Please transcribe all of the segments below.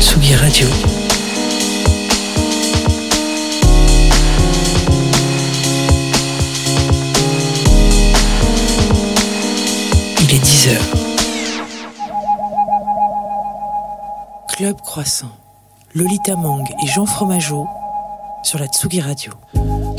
Tsugi, Radio. Il est 10 heures. Club Croissant, Lolita Mang et Jean Fromageau sur la Tsugi Radio.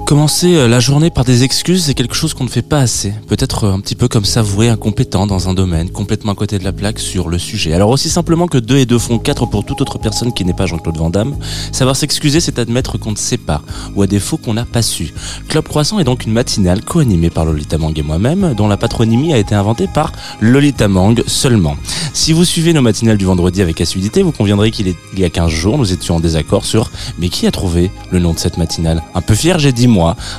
Commencer euh, la journée par des excuses, c'est quelque chose qu'on ne fait pas assez. Peut-être euh, un petit peu comme s'avouer incompétent dans un domaine, complètement à côté de la plaque sur le sujet. Alors aussi simplement que deux et deux font quatre pour toute autre personne qui n'est pas Jean-Claude Van Damme, savoir s'excuser, c'est admettre qu'on ne sait pas, ou à défaut qu'on n'a pas su. Club Croissant est donc une matinale co-animée par Lolita Mang et moi-même, dont la patronymie a été inventée par Lolita Mang seulement. Si vous suivez nos matinales du vendredi avec assiduité, vous conviendrez qu'il y a 15 jours, nous étions en désaccord sur mais qui a trouvé le nom de cette matinale? Un peu fier, j'ai dit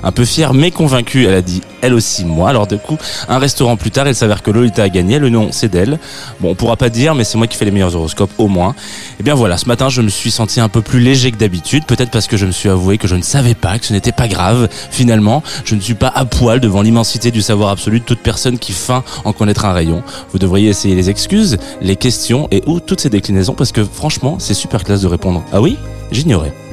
Un peu fier mais convaincu, elle a dit elle aussi moi. Alors du coup, un restaurant plus tard, il s'avère que Lolita a gagné, le nom c'est d'elle. Bon, on pourra pas dire, mais c'est moi qui fais les meilleurs horoscopes au moins. Et bien voilà, ce matin, je me suis senti un peu plus léger que d'habitude, peut-être parce que je me suis avoué que je ne savais pas, que ce n'était pas grave. Finalement, je ne suis pas à poil devant l'immensité du savoir absolu de toute personne qui feint en connaître un rayon. Vous devriez essayer les excuses, les questions et ou toutes ces déclinaisons parce que franchement, c'est super classe de répondre. Ah oui? J'ignorais.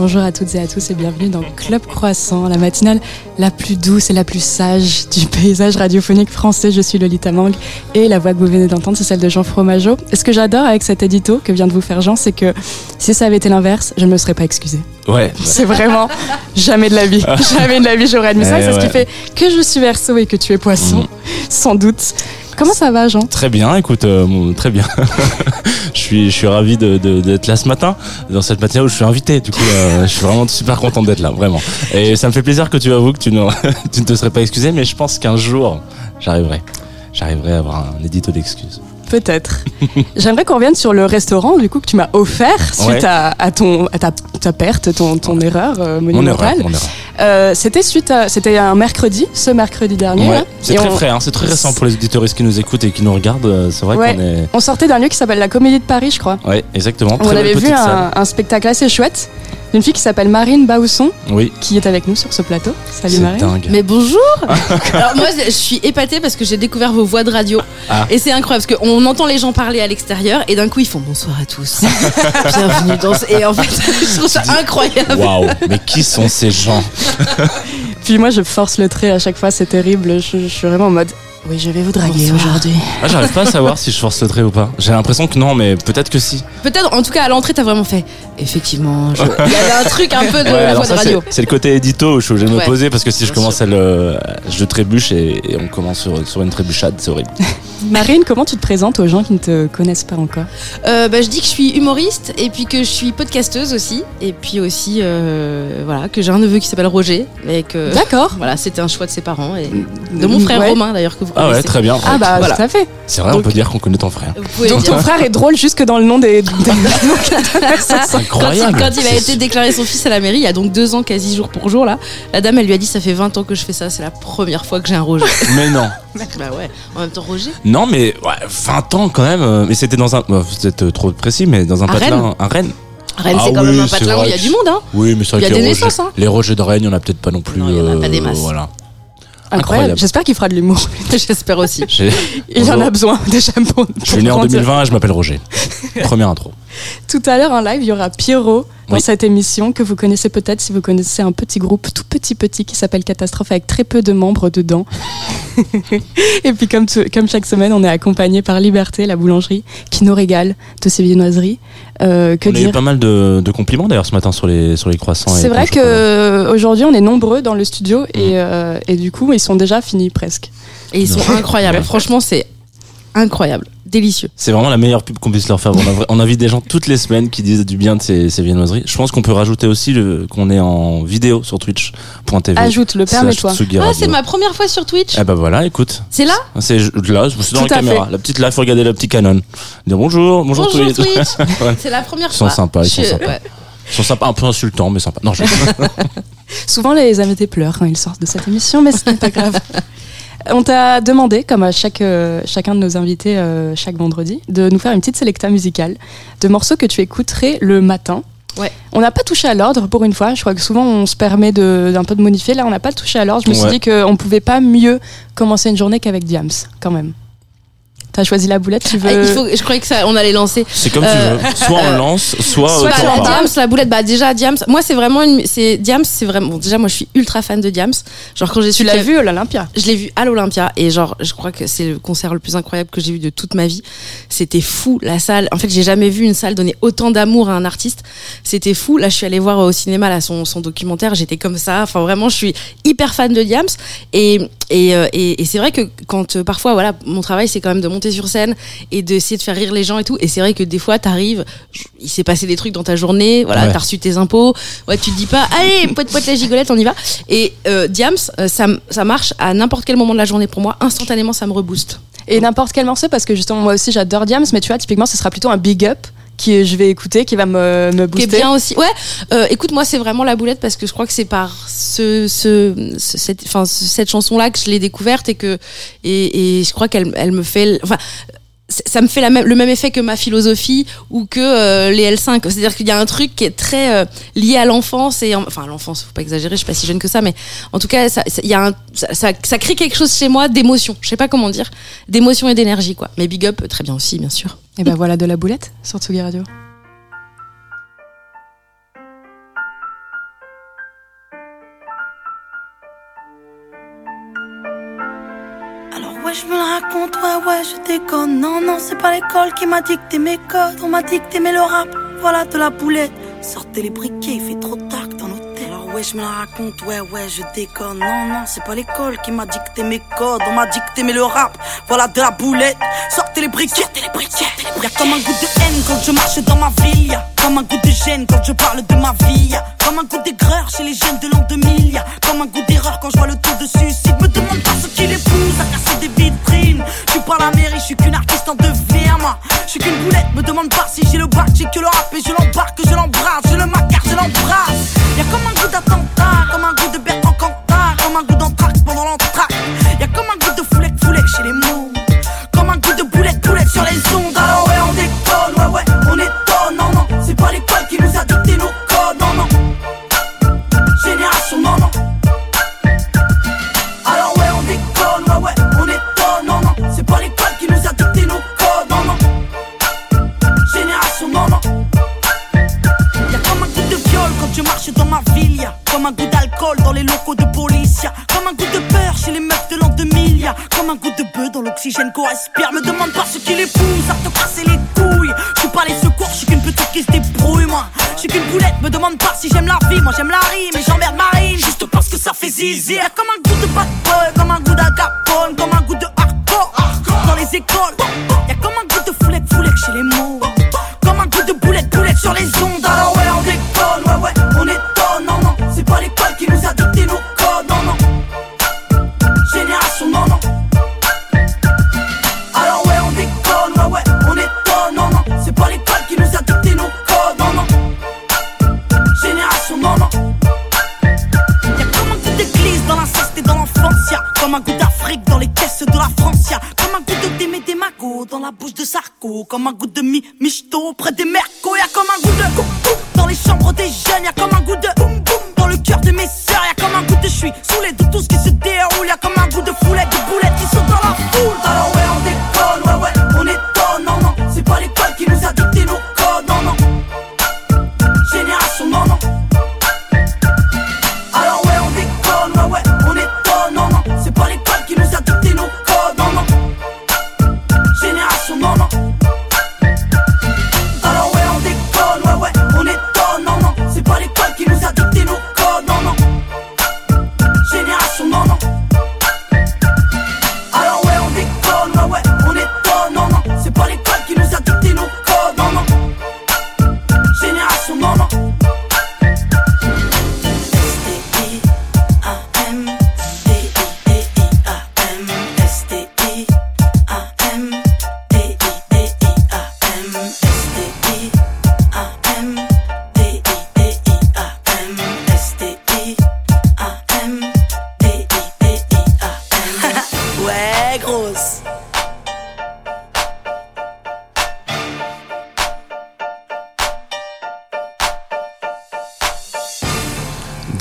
Bonjour à toutes et à tous et bienvenue dans Club Croissant, la matinale la plus douce et la plus sage du paysage radiophonique français. Je suis Lolita Mang et la voix que vous venez d'entendre, c'est celle de Jean Fromageau. Et ce que j'adore avec cet édito que vient de vous faire Jean, c'est que si ça avait été l'inverse, je ne me serais pas excusée. Ouais. C'est vraiment jamais de la vie. Jamais de la vie j'aurais admis ça. Eh C'est ce qui fait que je suis verso et que tu es poisson, Mhm. sans doute. Comment ça va, Jean? Très bien, écoute, euh, très bien. je suis, je suis ravi de- de- d'être là ce matin, dans cette matinée où je suis invité. Du coup, euh, je suis vraiment super content d'être là, vraiment. Et ça me fait plaisir que tu avoues que tu ne, tu ne te serais pas excusé, mais je pense qu'un jour, j'arriverai. J'arriverai à avoir un édito d'excuses. Peut-être. J'aimerais qu'on revienne sur le restaurant du coup que tu m'as offert suite Ouais. à, à ton à ta, ta perte, ton, ton erreur euh, monumentale. mon erreur. Euh, c'était suite à c'était un mercredi, ce mercredi dernier. Ouais, c'est très on, frais, hein, c'est très récent pour les auditeurs qui nous écoutent et qui nous regardent. euh, C'est vrai Ouais. qu'on est. on sortait d'un lieu qui s'appelle la Comédie de Paris, je crois. Ouais, exactement. on Très avait vu un spectacle assez chouette d'une fille qui s'appelle Marine Bausson, Oui, qui est avec nous sur ce plateau. Salut c'est Marine. dingue. Mais bonjour Alors moi je suis épatée parce que j'ai découvert vos voix de radio Ah. et c'est incroyable parce qu'on entend les gens parler à l'extérieur et d'un coup ils font bonsoir à tous bienvenue dans ce... et en fait je trouve ça incroyable Waouh, mais qui sont ces gens? Puis moi je force le trait à chaque fois, c'est terrible. Je, je suis vraiment en mode oui, je vais vous draguer aujourd'hui. ah, J'arrive pas à savoir si je force le trait ou pas. J'ai l'impression que non, mais peut-être que si. peut-être en tout cas à l'entrée t'as vraiment fait effectivement je- il y avait un truc un peu de Ouais, la voix de ça, radio C'est le côté édito où je suis obligé de me poser parce que si je commence à le. Je trébuche et, et on commence sur, sur une trébuchade, c'est horrible. Marine, comment tu te présentes aux gens qui ne te connaissent pas encore Euh, bah, je dis que je suis humoriste et puis que je suis podcasteuse aussi et puis aussi euh, voilà que j'ai un neveu qui s'appelle Roger et que D'accord. voilà c'était un choix de ses parents et de mon frère Ouais. Romain d'ailleurs que vous Ah ouais, connaissez très bien. Ah bah Voilà. tout à fait. C'est vrai, on Donc- peut dire qu'on connaît ton frère. Donc dire. ton frère est drôle jusque dans le nom des. des- C'est Quand il, incroyable. quand il a été déclaré son fils à la mairie, il y a donc deux ans, quasi jour pour jour, là, la dame, elle lui a dit Ça fait 20 ans que je fais ça, c'est la première fois que j'ai un Roger. Mais non. bah ouais, en même temps, Roger. Non, mais ouais, 20 ans quand même. euh, Mais c'était dans un. Vous êtes euh, trop précis, mais dans un À patelin. Rennes Un Rennes. Rennes, Ah c'est quand oui, même un patelin où il y a du monde, hein. Oui, mais c'est vrai Il y a que des les naissances, Rogers- hein. Les Rogers de Rennes, il y en a peut-être pas non plus. Non, il y en a pas des euh, masses. Voilà. Incroyable. Incroyable. J'espère qu'il fera de l'humour. J'espère aussi. J'ai- Il en Bonjour. a besoin déjà pour. Je suis né en 2020 et je m'appelle Roger. Première intro. Tout à l'heure en live, il y aura Pierrot dans Oui. cette émission que vous connaissez peut-être si vous connaissez un petit groupe tout petit petit qui s'appelle Catastrophe avec très peu de membres dedans. Et puis comme, tu- comme chaque semaine, on est accompagné par Liberté, la boulangerie, qui nous régale de ses viennoiseries. Euh, que on a eu dire pas mal de, de compliments d'ailleurs ce matin sur les, sur les croissants. et C'est vrai au chocolat. que aujourd'hui on est nombreux dans le studio et, euh, et du coup ils sont déjà finis presque. Et ils sont incroyables. Ouais. Franchement, c'est incroyable. Délicieux. C'est vraiment la meilleure pub qu'on puisse leur faire. On, invite des gens toutes les semaines qui disent du bien de ces, ces viennoiseries. Je pense qu'on peut rajouter aussi le- qu'on est en vidéo sur twitch.tv. Ajoute le permets-toi. Ah, c'est ma première fois sur Twitch. Eh ben voilà, écoute. C'est là C'est là, c'est dans Tout la caméra. fait. La petite là, faut regarder le petit canon. Dire bonjour, bonjour, Bonjour Twitch. Twitch. Ouais. C'est la première Ils sont fois. sympas, ils sont sympas. ouais. Ils sont sympas, un peu insultants, mais sympas. Non, je... Souvent, les invités pleurent quand ils sortent de cette émission, mais ce n'est pas grave. On t'a demandé, comme à chaque, euh, chacun de nos invités euh, chaque vendredi, de nous faire une petite sélecta musicale de morceaux que tu écouterais le matin Ouais. On n'a pas touché à l'ordre pour une fois. Je crois que souvent on se permet de- d'un peu de modifier. Là, on n'a pas touché à l'ordre. Je me suis dit qu'on pouvait pas mieux commencer une journée qu'avec Diams, quand même. T'as choisi la boulette, tu veux Ah, il faut, je croyais que ça, on allait lancer. C'est comme Euh, tu veux. Soit on lance, soit, soit euh, Bah, la. Diams, la boulette, bah déjà Diams. Moi c'est vraiment une, c'est Diams, c'est vraiment. Bon, déjà moi je suis ultra fan de Diams. Genre quand j'ai Tu su l'as qu'elle- vu à l'Olympia Je l'ai vu à l'Olympia et genre je crois que c'est le concert le plus incroyable que j'ai vu de toute ma vie. C'était fou la salle. En fait j'ai jamais vu une salle donner autant d'amour à un artiste. C'était fou. Là je suis allée voir au cinéma là son, son documentaire. J'étais comme ça. Enfin vraiment je suis hyper fan de Diams et et, euh, et, et c'est vrai que quand euh, parfois voilà mon travail c'est quand même de monter sur scène et d'essayer de faire rire les gens et tout. Et c'est vrai que des fois t'arrives, il s'est passé des trucs dans ta journée. Voilà Ouais. t'as reçu tes impôts. Ouais tu te dis pas allez poète poète la gigolette on y va. Et euh, Diams, euh, ça, ça marche à n'importe quel moment de la journée pour moi. Instantanément, ça me rebooste. Et n'importe quel morceau, parce que justement, moi aussi j'adore Diams, mais tu vois, typiquement, ce sera plutôt un big up que je vais écouter, qui va me, me Qui est booster. bien aussi. Ouais, euh, écoute, moi, c'est vraiment la boulette parce que je crois que c'est par ce, ce, ce- cette, enfin, ce- cette chanson-là que je l'ai découverte et que, et, et je crois qu'elle, elle me fait, enfin, ça me fait le même effet que ma philosophie ou que euh, les L5. C'est-à-dire qu'il y a un truc qui est très euh, lié à l'enfance et en- enfin à l'enfance, faut pas exagérer, je suis pas si jeune que ça, mais en tout cas, ça, ça, ça crée quelque chose chez moi d'émotion. Je sais pas comment dire, d'émotion et d'énergie quoi. Mais big up, très bien aussi, bien sûr. Et ben voilà de la boulette sur Tsugi Radio. Ouais je me la raconte, ouais ouais je déconne. Non non c'est pas l'école qui m'a dicté mes codes On m'a dicté mais le rap, voilà de la boulette. Sortez les briquets, il fait trop tard dans l'hôtel. Alors ouais je me la raconte, ouais ouais je déconne. Non non c'est pas l'école qui m'a dicté mes codes On m'a dicté mais le rap, voilà de la boulette. Sortez les briquets, sortez les briquets. Y'a comme un goût de haine quand je marche dans ma ville. Comme un goût de gêne quand je parle de ma vie. Y'a comme un goût d'aigreur chez les jeunes de l'an 2000 Y'a comme un goût d'erreur quand je vois le taux de suicide. Me demande pas ce qui les pousse à casser des Je suis pas la mairie, je suis qu'une artiste en devenir moi. Je suis qu'une boulette, me demande pas si j'ai le bac J'ai que le rap et je l'embarque, je l'embrasse. Je le macar, je l'embrasse. Y'a comme un goût d'attentat, comme un goût de Bertrand Cantat Comme un goût d'entraque pendant l'entraque Y'a comme un goût de foulec, foulec chez les mots. Comme un goût de boulette, boulette sur les ondes. Alors dans ma ville Y'a comme un goût d'alcool dans les locaux de police Y'a comme un goût de peur chez les meufs de l'an 2000 Y'a comme un goût de bœuf dans l'oxygène qu'on respire Me demande pas ce qui les pousse à te casser les couilles. Je suis pas les secours, je suis qu'une petite qui se débrouille moi. Je suis qu'une boulette, me demande pas si j'aime la vie. Moi j'aime la rime et j'emmerde Marine Juste parce que ça fait zizi. Y'a comme un goût de bad boy, comme un goût d'agapone Comme un goût de hardcore. Dans les écoles Y'a comme un goût de foulec, foulec chez les mots. Comme un goût de boulette, boulette sur les ondes. Alors de Sarko Comme un goût de mi michto près des mercos Y'a comme un goût de coum dans les chambres des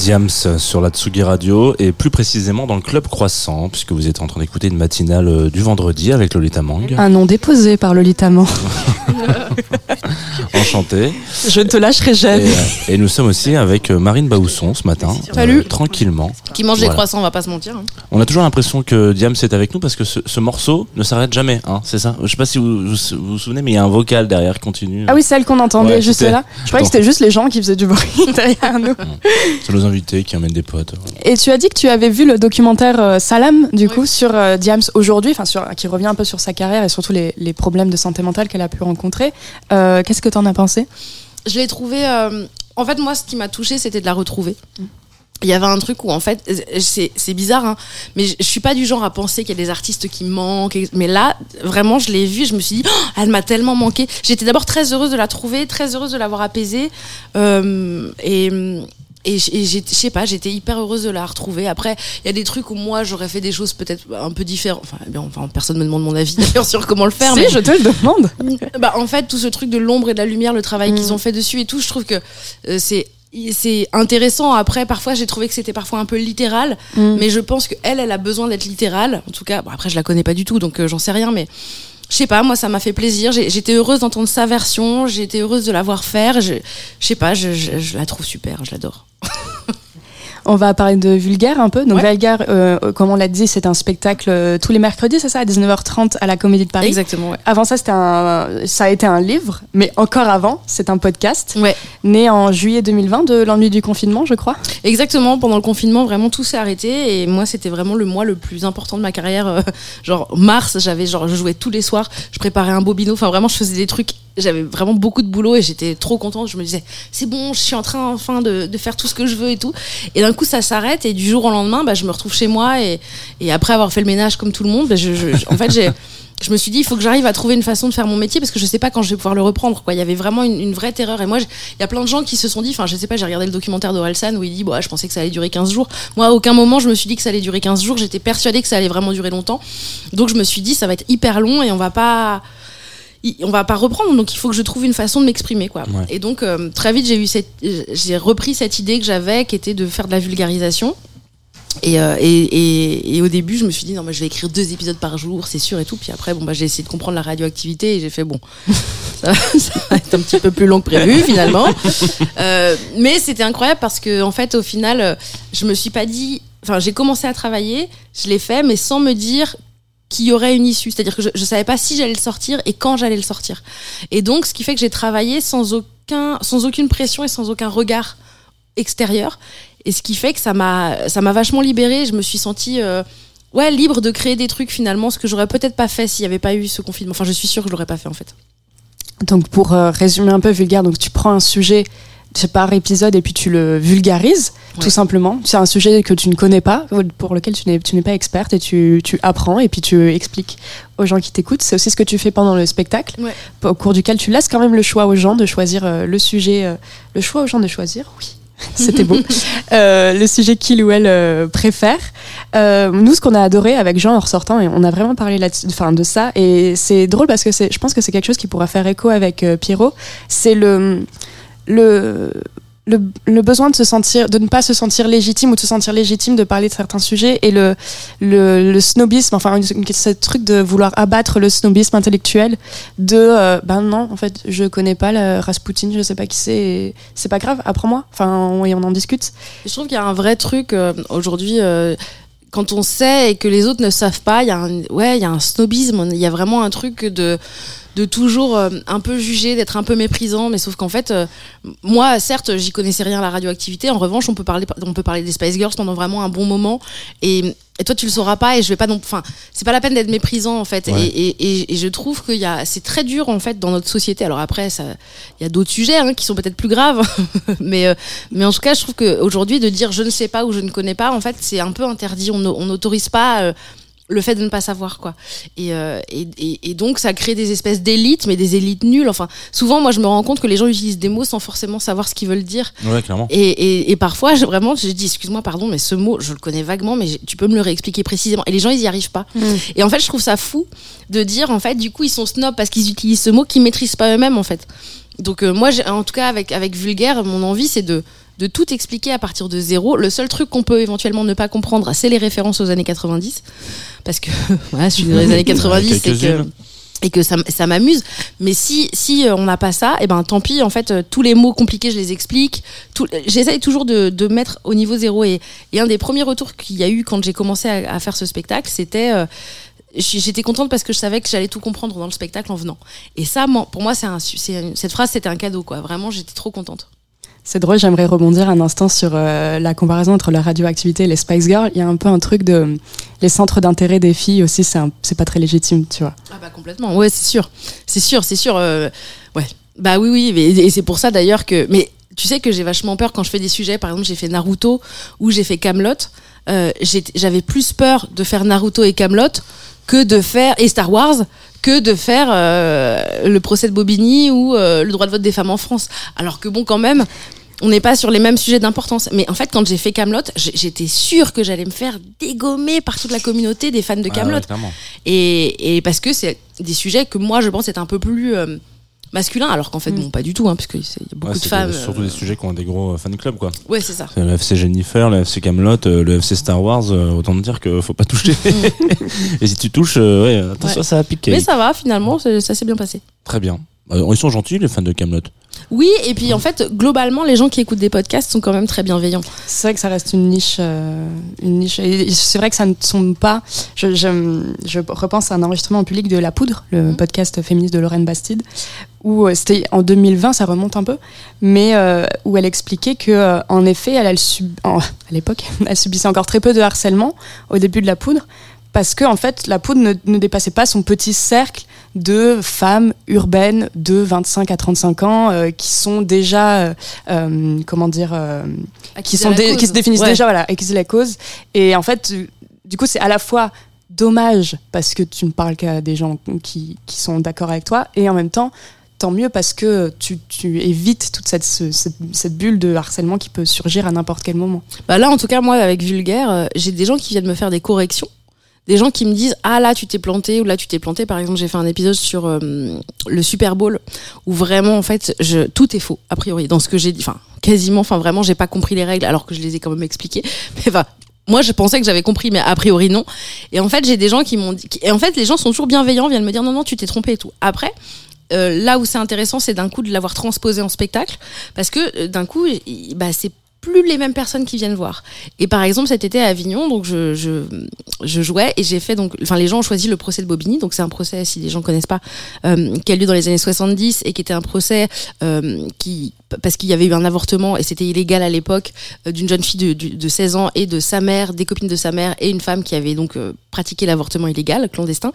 Diams sur la Tsugi Radio et plus précisément dans le Club Croissant puisque vous êtes en train d'écouter une matinale euh, du vendredi avec Lolita Mang. Un nom déposé par Lolita Mang. Enchanté. Je ne te lâcherai jamais. euh, et nous sommes aussi avec euh, Marine Baousson ce matin. euh, Salut. tranquillement. Qui mange des croissants, on va pas se mentir. hein. On a toujours l'impression que Diams est avec nous parce que ce, ce morceau ne s'arrête jamais. Hein, c'est ça Je sais pas si vous vous, souvenez mais il y a un vocal derrière qui continue. Ah oui, celle qu'on entendait Ouais, juste là. Je croyais que c'était juste les gens qui faisaient du bruit derrière nous. C'est nos invités qui amènent des potes. Et tu as dit que tu avais vu le documentaire euh, Salam, du coup, sur euh, Diams aujourd'hui, enfin, sur, qui revient un peu sur sa carrière et surtout les, les problèmes de santé mentale qu'elle a pu rencontrer. Euh, Qu'est-ce que tu en as Je l'ai trouvé. euh, En fait, moi, ce qui m'a touché, c'était de la retrouver. Il y avait un truc où, en fait, c'est c'est bizarre, hein, mais je, je suis pas du genre à penser qu'il y a des artistes qui manquent. Mais là, vraiment, je l'ai vue, je me suis dit, Oh, elle m'a tellement manqué. J'étais d'abord très heureuse de la trouver, très heureuse de l'avoir apaisée. euh, et. Et je sais pas, j'étais hyper heureuse de la retrouver. Après, il y a des trucs où moi j'aurais fait des choses peut-être un peu différentes. Enfin, bien, enfin, personne me demande mon avis d'ailleurs sur comment le faire. Si, mais je te le demande. bah, en fait, tout ce truc de l'ombre et de la lumière, le travail Mm. qu'ils ont fait dessus et tout, je trouve que euh, c'est c'est intéressant. Après, parfois, j'ai trouvé que c'était parfois un peu littéral, Mm. mais je pense que elle, elle a besoin d'être littérale. En tout cas, bon, après, je la connais pas du tout, donc euh, j'en sais rien, mais je sais pas. Moi, ça m'a fait plaisir. J'étais heureuse d'entendre sa version. Été heureuse de la voir faire. Je, je sais pas. Je- je la trouve super. Je l'adore. On va parler de Vulgaire un peu. Donc, Ouais. Vulgaire, euh, comme on l'a dit, c'est un spectacle euh, tous les mercredis, c'est ça, à 19h30 à la Comédie de Paris. Exactement. Ouais. Avant ça, c'était un, ça a été un livre, mais encore avant, c'est un podcast Ouais. né en juillet 2020 de l'ennui du confinement, je crois. Exactement, pendant le confinement, vraiment tout s'est arrêté et moi c'était vraiment le mois le plus important de ma carrière. euh, genre mars, j'avais genre je jouais tous les soirs, je préparais un bobino, enfin vraiment je faisais des trucs, j'avais vraiment beaucoup de boulot et j'étais trop contente. Je me disais c'est bon, je suis en train enfin de, faire tout ce que je veux et tout. Et d'un coup ça s'arrête et du jour au lendemain, bah, je me retrouve chez moi et, et après avoir fait le ménage comme tout le monde, bah, je, en fait j'ai je me suis dit, il faut que j'arrive à trouver une façon de faire mon métier parce que je sais pas quand je vais pouvoir le reprendre. Quoi. Il y avait vraiment une, vraie terreur. Et moi, il y a plein de gens qui se sont dit, enfin, je sais pas, j'ai regardé le documentaire d'Orelsan où il dit, bah, je pensais que ça allait durer 15 jours. Moi, à aucun moment, je me suis dit que ça allait durer 15 jours. J'étais persuadée que ça allait vraiment durer longtemps. Donc, je me suis dit, ça va être hyper long et on va pas. On va pas reprendre, donc il faut que je trouve une façon de m'exprimer, quoi. Ouais. Et donc euh, très vite j'ai eu cette, j'ai repris cette idée que j'avais, qui était de faire de la vulgarisation. Et, euh, et, et, et au début, je me suis dit, non, mais je vais écrire deux épisodes par jour, c'est sûr et tout. Puis après, bon, bah, j'ai essayé de comprendre la radioactivité et j'ai fait, bon, ça, ça va être un petit peu plus long que prévu finalement. Euh, mais c'était incroyable parce que, en fait, au final, je me suis pas dit, enfin, j'ai commencé à travailler, je l'ai fait, mais sans me dire qu'il y aurait une issue. C'est-à-dire que je, je savais pas si j'allais le sortir et quand j'allais le sortir. Et donc, ce qui fait que j'ai travaillé sans aucun, sans aucune pression et sans aucun regard extérieur. Et ce qui fait que ça m'a, vachement libérée. Je me suis sentie, euh, ouais, libre de créer des trucs finalement, ce que j'aurais peut-être pas fait s'il y avait pas eu ce confinement. Enfin, je suis sûre que je l'aurais pas fait en fait. Donc pour euh, résumer un peu vulgaire, donc tu prends un sujet par épisode et puis tu le vulgarises Ouais. tout simplement. C'est un sujet que tu ne connais pas, pour lequel tu n'es tu n'es pas experte et tu, tu apprends et puis tu expliques aux gens qui t'écoutent. C'est aussi ce que tu fais pendant le spectacle, Ouais. au cours duquel tu laisses quand même le choix aux gens de choisir euh, le sujet, euh, le choix aux gens de choisir, oui. C'était beau. Euh, le sujet qu'il ou elle euh, préfère. Euh, nous, ce qu'on a adoré avec Jean en ressortant, et on a vraiment parlé enfin, de ça, et c'est drôle parce que c'est- je pense que c'est quelque chose qui pourra faire écho avec Pierrot. C'est le, le, le, besoin de se sentir, de ne pas se sentir légitime ou de se sentir légitime de parler de certains sujets et le, le, snobisme, enfin, ce truc de vouloir abattre le snobisme intellectuel de, euh, ben non, en fait, je connais pas la Rasputin, je sais pas qui c'est, c'est pas grave, apprends-moi, enfin, on, et on en discute. Je trouve qu'il y a un vrai truc euh, aujourd'hui. euh, quand on sait et que les autres ne savent pas, il y ouais, il y a un snobisme. Il y a vraiment un truc de, de toujours euh, un peu juger, d'être un peu méprisant. Mais sauf qu'en fait, euh, moi, certes, j'y connaissais rien à la radioactivité. En revanche, on peut parler, on peut parler des Spice Girls pendant vraiment un bon moment. Et, et toi, tu le sauras pas. Et je vais pas non, enfin, c'est pas la peine d'être méprisant en fait. Ouais. Et, et, je trouve a, c'est très dur en fait dans notre société. Alors après, ça, il y a d'autres sujets hein, qui sont peut-être plus graves, mais euh, mais en tout cas, je trouve qu'aujourd'hui, de dire je ne sais pas ou je ne connais pas, en fait, c'est un peu interdit. On on n'autorise pas euh, le fait de ne pas savoir, quoi. Et, euh, et, et, et donc, ça crée des espèces d'élites, mais des élites nulles. Enfin, souvent, moi, je me rends compte que les gens utilisent des mots sans forcément savoir ce qu'ils veulent dire. Ouais, clairement. Et, et, et parfois, je, vraiment, je dis, excuse-moi, pardon, mais ce mot, je le connais vaguement, mais tu peux me le réexpliquer précisément. Et les gens, ils y arrivent pas. Et en fait, je trouve ça fou de dire, en fait, du coup, ils sont snobs parce qu'ils utilisent ce mot qu'ils maîtrisent pas eux-mêmes, en fait. Donc, euh, moi, j'ai- en tout cas, avec, avec Vulgaire, mon envie, c'est de de tout expliquer à partir de zéro. Le seul truc qu'on peut éventuellement ne pas comprendre, c'est les références aux années 90. Parce que, voilà, je suis dans les années 90 et que, Quelques-unes. et que ça, m'amuse. Mais si, si euh, on n'a pas ça, et ben tant pis. En fait, euh, tous les mots compliqués, je les explique. J'essaye toujours de, de mettre au niveau zéro. Et, et un des premiers retours qu'il y a eu quand j'ai commencé à, à faire ce spectacle, c'était euh, J'étais contente parce que je savais que j'allais tout comprendre dans le spectacle en venant. Et ça, pour moi, c'est cette phrase, c'était un cadeau, quoi. Vraiment, j'étais trop contente. C'est drôle, j'aimerais rebondir un instant sur euh, la comparaison entre la radioactivité et les Spice Girls. Il y a un peu un truc de les centres d'intérêt des filles aussi, c'est pas très légitime, tu vois. Ah bah complètement, ouais c'est sûr, c'est sûr, c'est sûr, euh, ouais. Bah oui oui, mais- et c'est pour ça d'ailleurs que, mais tu sais que j'ai vachement peur quand je fais des sujets, par exemple j'ai fait Naruto ou j'ai fait Camelot, euh, j'avais plus peur de faire Naruto et Camelot que de faire et Star Wars que de faire euh, le procès de Bobigny ou euh, le droit de vote des femmes en France. Alors que bon quand même. On n'est pas sur les mêmes sujets d'importance. Mais en fait, quand j'ai fait Camelot, j'étais sûre que j'allais me faire dégommer par toute la communauté des fans de Ah Camelot. ouais, clairement. Et, et parce que c'est des sujets que moi, je pense, est un peu plus euh, masculin, alors qu'en fait, Mm. bon, pas du tout, hein, parce qu'il y a beaucoup Ouais, de c'est femmes. Surtout euh, des sujets qui ont des gros euh, fan clubs, quoi. Ouais, c'est ça. C'est Le FC Jennifer, le FC Camelot, euh, le FC Star Wars, euh, autant te dire qu'il faut pas toucher. Et si tu touches, euh, ouais, attention, Ouais. ça va piquer. Mais ça va, finalement, ça s'est bien passé. Très bien. Euh, ils sont gentils, les fans de Camelot. Oui, et puis en fait, globalement, les gens qui écoutent des podcasts sont quand même très bienveillants. C'est vrai que ça reste une niche, euh, une niche. Et c'est vrai que ça ne sont pas. Je, je, je repense à un enregistrement en public de La Poudre, le Mhm. podcast féministe de Lorraine Bastide, où euh, c'était en 2020, ça remonte un peu, mais euh, où elle expliquait que, en effet, elle, elle sub- en- à l'époque, elle subissait encore très peu de harcèlement au début de La Poudre, parce que en fait, La Poudre ne, ne dépassait pas son petit cercle de femmes urbaines de 25 à 35 ans euh, qui sont déjà, euh, euh, comment dire, euh, qui, sont dé- qui se définissent Ouais. déjà voilà acquiser la cause et en fait du coup c'est à la fois dommage parce que tu ne parles qu'à des gens qui, qui sont d'accord avec toi et en même temps tant mieux parce que tu, tu évites toute cette, ce- cette, cette bulle de harcèlement qui peut surgir à n'importe quel moment Bah là, en tout cas, moi, avec Vulgaire, euh, j'ai des gens qui viennent me faire des corrections. Des gens qui me disent Ah là, tu t'es planté, ou là, tu t'es planté. Par exemple, j'ai fait un épisode sur euh, le Super Bowl, où vraiment, en fait, tout est faux, a priori, dans ce que j'ai dit. Enfin, quasiment, enfin, vraiment, j'ai pas compris les règles, alors que je les ai quand même expliquées. Mais enfin. Moi, je pensais que j'avais compris, mais a priori non. Et en fait, j'ai des gens qui m'ont dit. Et en fait, les gens sont toujours bienveillants, viennent me dire non, non, tu t'es trompé et tout. Après, euh, là où c'est intéressant, c'est d'un coup de l'avoir transposé en spectacle, parce que euh, d'un coup, bah, c'est plus les mêmes personnes qui viennent voir. Et par exemple, cet été à Avignon, donc je, je, jouais et j'ai fait donc, enfin les gens ont choisi le procès de Bobigny, donc c'est un procès si les gens connaissent pas, euh, qui a lieu dans les années 70 et qui était un procès euh, qui parce qu'il y avait eu un avortement et c'était illégal à l'époque euh, d'une jeune fille de, de, de 16 ans et de sa mère, des copines de sa mère et une femme qui avait donc pratiqué l'avortement illégal clandestin.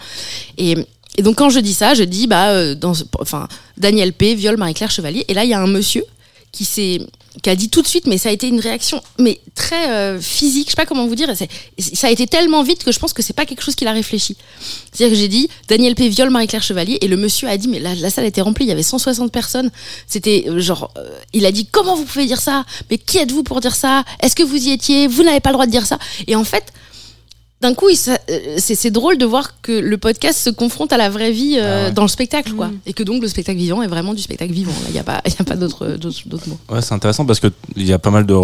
Et et donc quand je dis ça, je dis bah dans enfin Daniel P viole Marie-Claire Chevalier et là il y a un monsieur qui s'est qui a dit tout de suite mais ça a été une réaction mais très euh, physique, je sais pas comment vous dire, ça a été tellement vite que je pense que c'est pas quelque chose qu'il a réfléchi. C'est-à-dire que j'ai dit Daniel P viole Marie-Claire Chevalier et le monsieur a dit mais la, la salle était remplie, il y avait 160 personnes. C'était euh, genre euh, il a dit comment vous pouvez dire ça? Mais qui êtes-vous pour dire ça? Est-ce que vous y étiez? Vous n'avez pas le droit de dire ça? Et en fait d'un coup, euh, c'est drôle de voir que le podcast se confronte à la vraie vie euh, Ah ouais. dans le spectacle, quoi. Mm. Et que donc le spectacle vivant est vraiment du spectacle vivant. Il n'y a pas, y a pas d'autres d'autres- mots. Ouais, c'est intéressant parce que il y a pas mal de,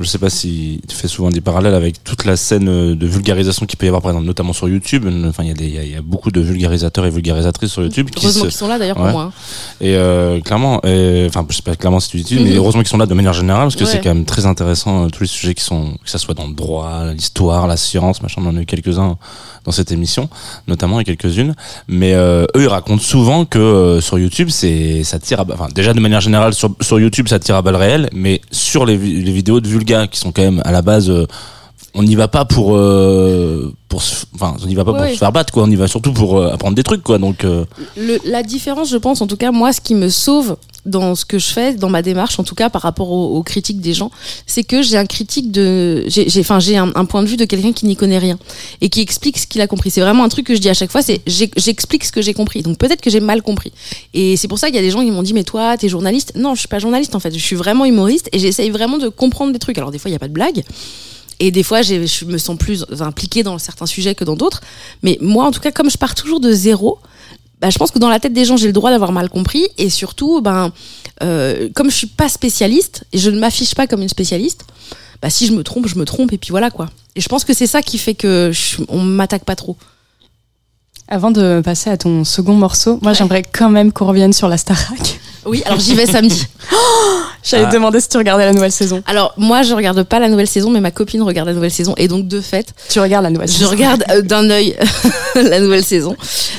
je sais pas si tu fais souvent des parallèles avec toute la scène euh, de vulgarisation qu'il peut y avoir, par exemple, notamment sur YouTube. Enfin, il y a des, il y a- il y a beaucoup de vulgarisateurs et vulgarisatrices sur YouTube qui Heureusement se, qu'ils sont là d'ailleurs Ouais. pour moi. hein. et euh, clairement, et, enfin, je sais pas clairement si tu dis, mais Mhm. heureusement qu'ils sont là de manière générale parce que Ouais. c'est quand même très intéressant euh, tous les sujets qui sont, que ça soit dans le droit, l'histoire, la science, machin. A eu quelques-uns dans cette émission, notamment et quelques-unes. Mais euh, eux, ils racontent souvent que euh, sur YouTube, c'est ça tire à, enfin déjà de manière générale sur, sur YouTube, ça tire à balles réelles, mais sur les, les vidéos de Vulga qui sont quand même à la base euh, on n'y va pas pour euh, pour se- enfin on n'y va pas pour se faire battre quoi. On y va surtout pour euh, apprendre des trucs quoi. Donc euh, Le- la différence, je pense, en tout cas, moi, ce qui me sauve dans ce que je fais, dans ma démarche, en tout cas par rapport aux, critiques des gens, c'est que j'ai un critique de, j'ai, enfin, j'ai un, point de vue de quelqu'un qui n'y connaît rien et qui explique ce qu'il a compris. C'est vraiment un truc que je dis à chaque fois, c'est j'explique ce que j'ai compris. Donc peut-être que j'ai mal compris. Et c'est pour ça qu'il y a des gens qui m'ont dit, mais toi, t'es journaliste Non, je suis pas journaliste en fait. Je suis vraiment humoriste et j'essaye vraiment de comprendre des trucs. Alors des fois, il y a pas de blague. Et des fois, je me sens plus impliquée dans certains sujets que dans d'autres. Mais moi, en tout cas, comme je pars toujours de zéro, bah, je pense que dans la tête des gens, j'ai le droit d'avoir mal compris. Et surtout, ben, euh, comme je suis pas spécialiste et je ne m'affiche pas comme une spécialiste, bah, si je me trompe, je me trompe et puis voilà quoi. Et je pense que c'est ça qui fait que je, on m'attaque pas trop. Avant de passer à ton second morceau, moi j'aimerais quand même qu'on revienne sur la Starac. Oui, alors j'y vais samedi. J'allais Ah. te demander si tu regardais la nouvelle saison. Alors moi, je regarde pas la nouvelle saison, mais ma copine regarde la nouvelle saison et donc de fait, Tu regardes la nouvelle je saison. regarde euh, d'un œil la nouvelle saison.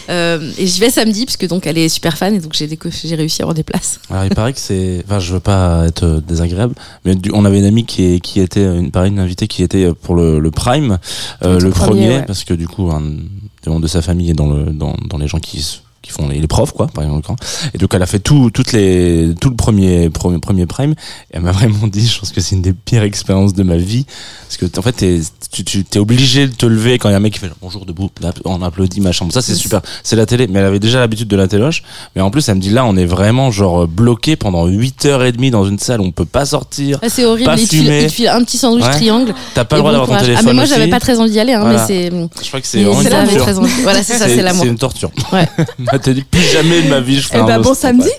Euh, et j'y vais samedi puisque donc elle est super fan et donc j'ai réussi à avoir des places. Alors il paraît que c'est, enfin je veux pas être euh, désagréable, mais du- on avait une amie qui, est- qui était une pareil une invitée qui était pour le, le Prime, euh, Le premier, premier, ouais. parce que du coup un des membres de sa famille est dans le dans, dans les gens qui qui font les, les profs quoi par exemple et donc elle a fait tout toutes les tout le premier premier, premier Prime et elle m'a vraiment dit je pense que c'est une des pires expériences de ma vie parce que en fait t'es, tu tu t'es obligé de te lever quand il y a un mec qui fait bonjour debout on applaudit machin Bon, ça c'est super c'est la télé mais elle avait déjà l'habitude de la téloche mais en plus elle me dit là on est vraiment genre bloqué pendant 8 heures et demie dans une salle on peut pas sortir Ah, c'est horrible. Pas Il te, file, fumé. il te file un petit sandwich Ouais. triangle. t'as pas le droit bon d'avoir ton téléphone Ah mais moi aussi. j'avais pas très envie d'y aller, hein, Voilà. mais c'est je crois que c'est c'est c'est ça, c'est l'amour. C'est une torture. Ouais. Elle t'a dit plus jamais de ma vie je fais Eh un bah, bon roast. samedi.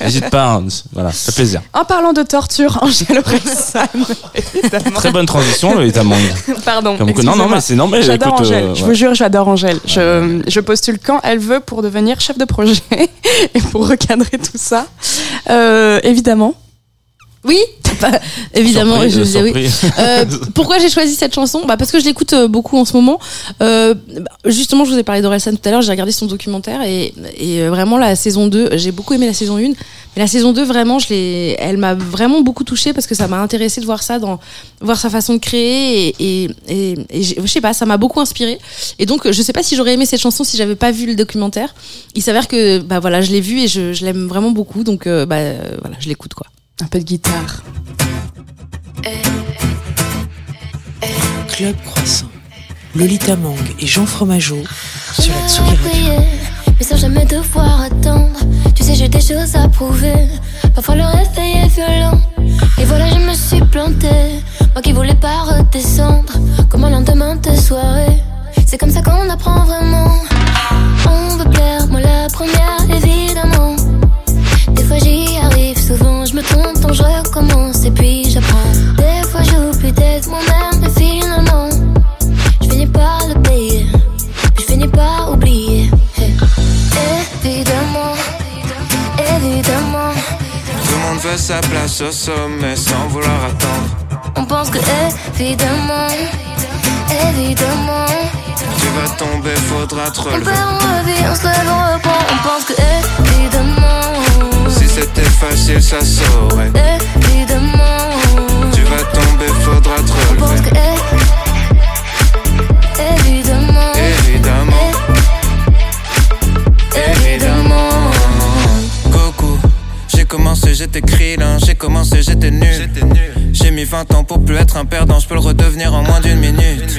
N'hésite pas, hein. voilà, ça fait plaisir. En parlant de torture, Angèle Orelsan, évidemment. Très bonne transition, le Tamang. Pardon. Comme que, non, non, excusez-moi. mais c'est non, mais J'adore écoute, Angèle, euh, je ouais. vous jure, j'adore Angèle. Je, je postule quand elle veut pour devenir chef de projet et pour recadrer tout ça. Euh, évidemment. Oui, bah, évidemment. Je disais oui. Euh, pourquoi j'ai choisi cette chanson bah Parce que je l'écoute euh, beaucoup en ce moment. Euh, bah, justement, je vous ai parlé d'Orelsan tout à l'heure, j'ai regardé son documentaire et, et vraiment la saison 2, j'ai beaucoup aimé la saison 1. Mais la saison 2, vraiment, je elle m'a vraiment beaucoup touchée parce que ça m'a intéressé de voir ça, dans, voir sa façon de créer et, et, et, et j'ai- je sais pas, ça m'a beaucoup inspiré. Et donc, je sais pas si j'aurais aimé cette chanson si j'avais pas vu le documentaire. Il s'avère que bah voilà, je l'ai vu et je, je l'aime vraiment beaucoup, donc euh, bah euh, voilà, je l'écoute quoi. Un peu de guitare. Club Croissant. Lolita Mang et Jean Fromageau sur la Tsugi mais sans jamais devoir attendre. Tu sais, j'ai des choses à prouver. Parfois le réveil est violent. Et voilà, je me suis plantée. Moi qui voulais pas redescendre. Comme un lendemain de soirée. C'est comme ça qu'on apprend vraiment. On veut plaire, moi la première, évidemment. Des fois j'y je recommence et puis j'apprends. Des fois j'oublie d'être moi-même, mais finalement, je finis par le payer. Puis je finis par oublier. Hey. Évidemment, évidemment, Tout le monde veut sa place au sommet sans vouloir attendre. on pense que évidemment, évidemment, Tu vas tomber, faudra te on relever. perd, on revient, on se lève, on reprend, on pense que évidemment, c'était facile, ça saurait. évidemment, Tu vas tomber, faudra te relever. que évidemment, Évidemment, évidemment. Coucou, j'ai commencé, j'étais krillin, j'ai commencé, j'étais nul. J'ai mis 20 ans pour plus être un perdant, je peux le redevenir en moins d'une minute.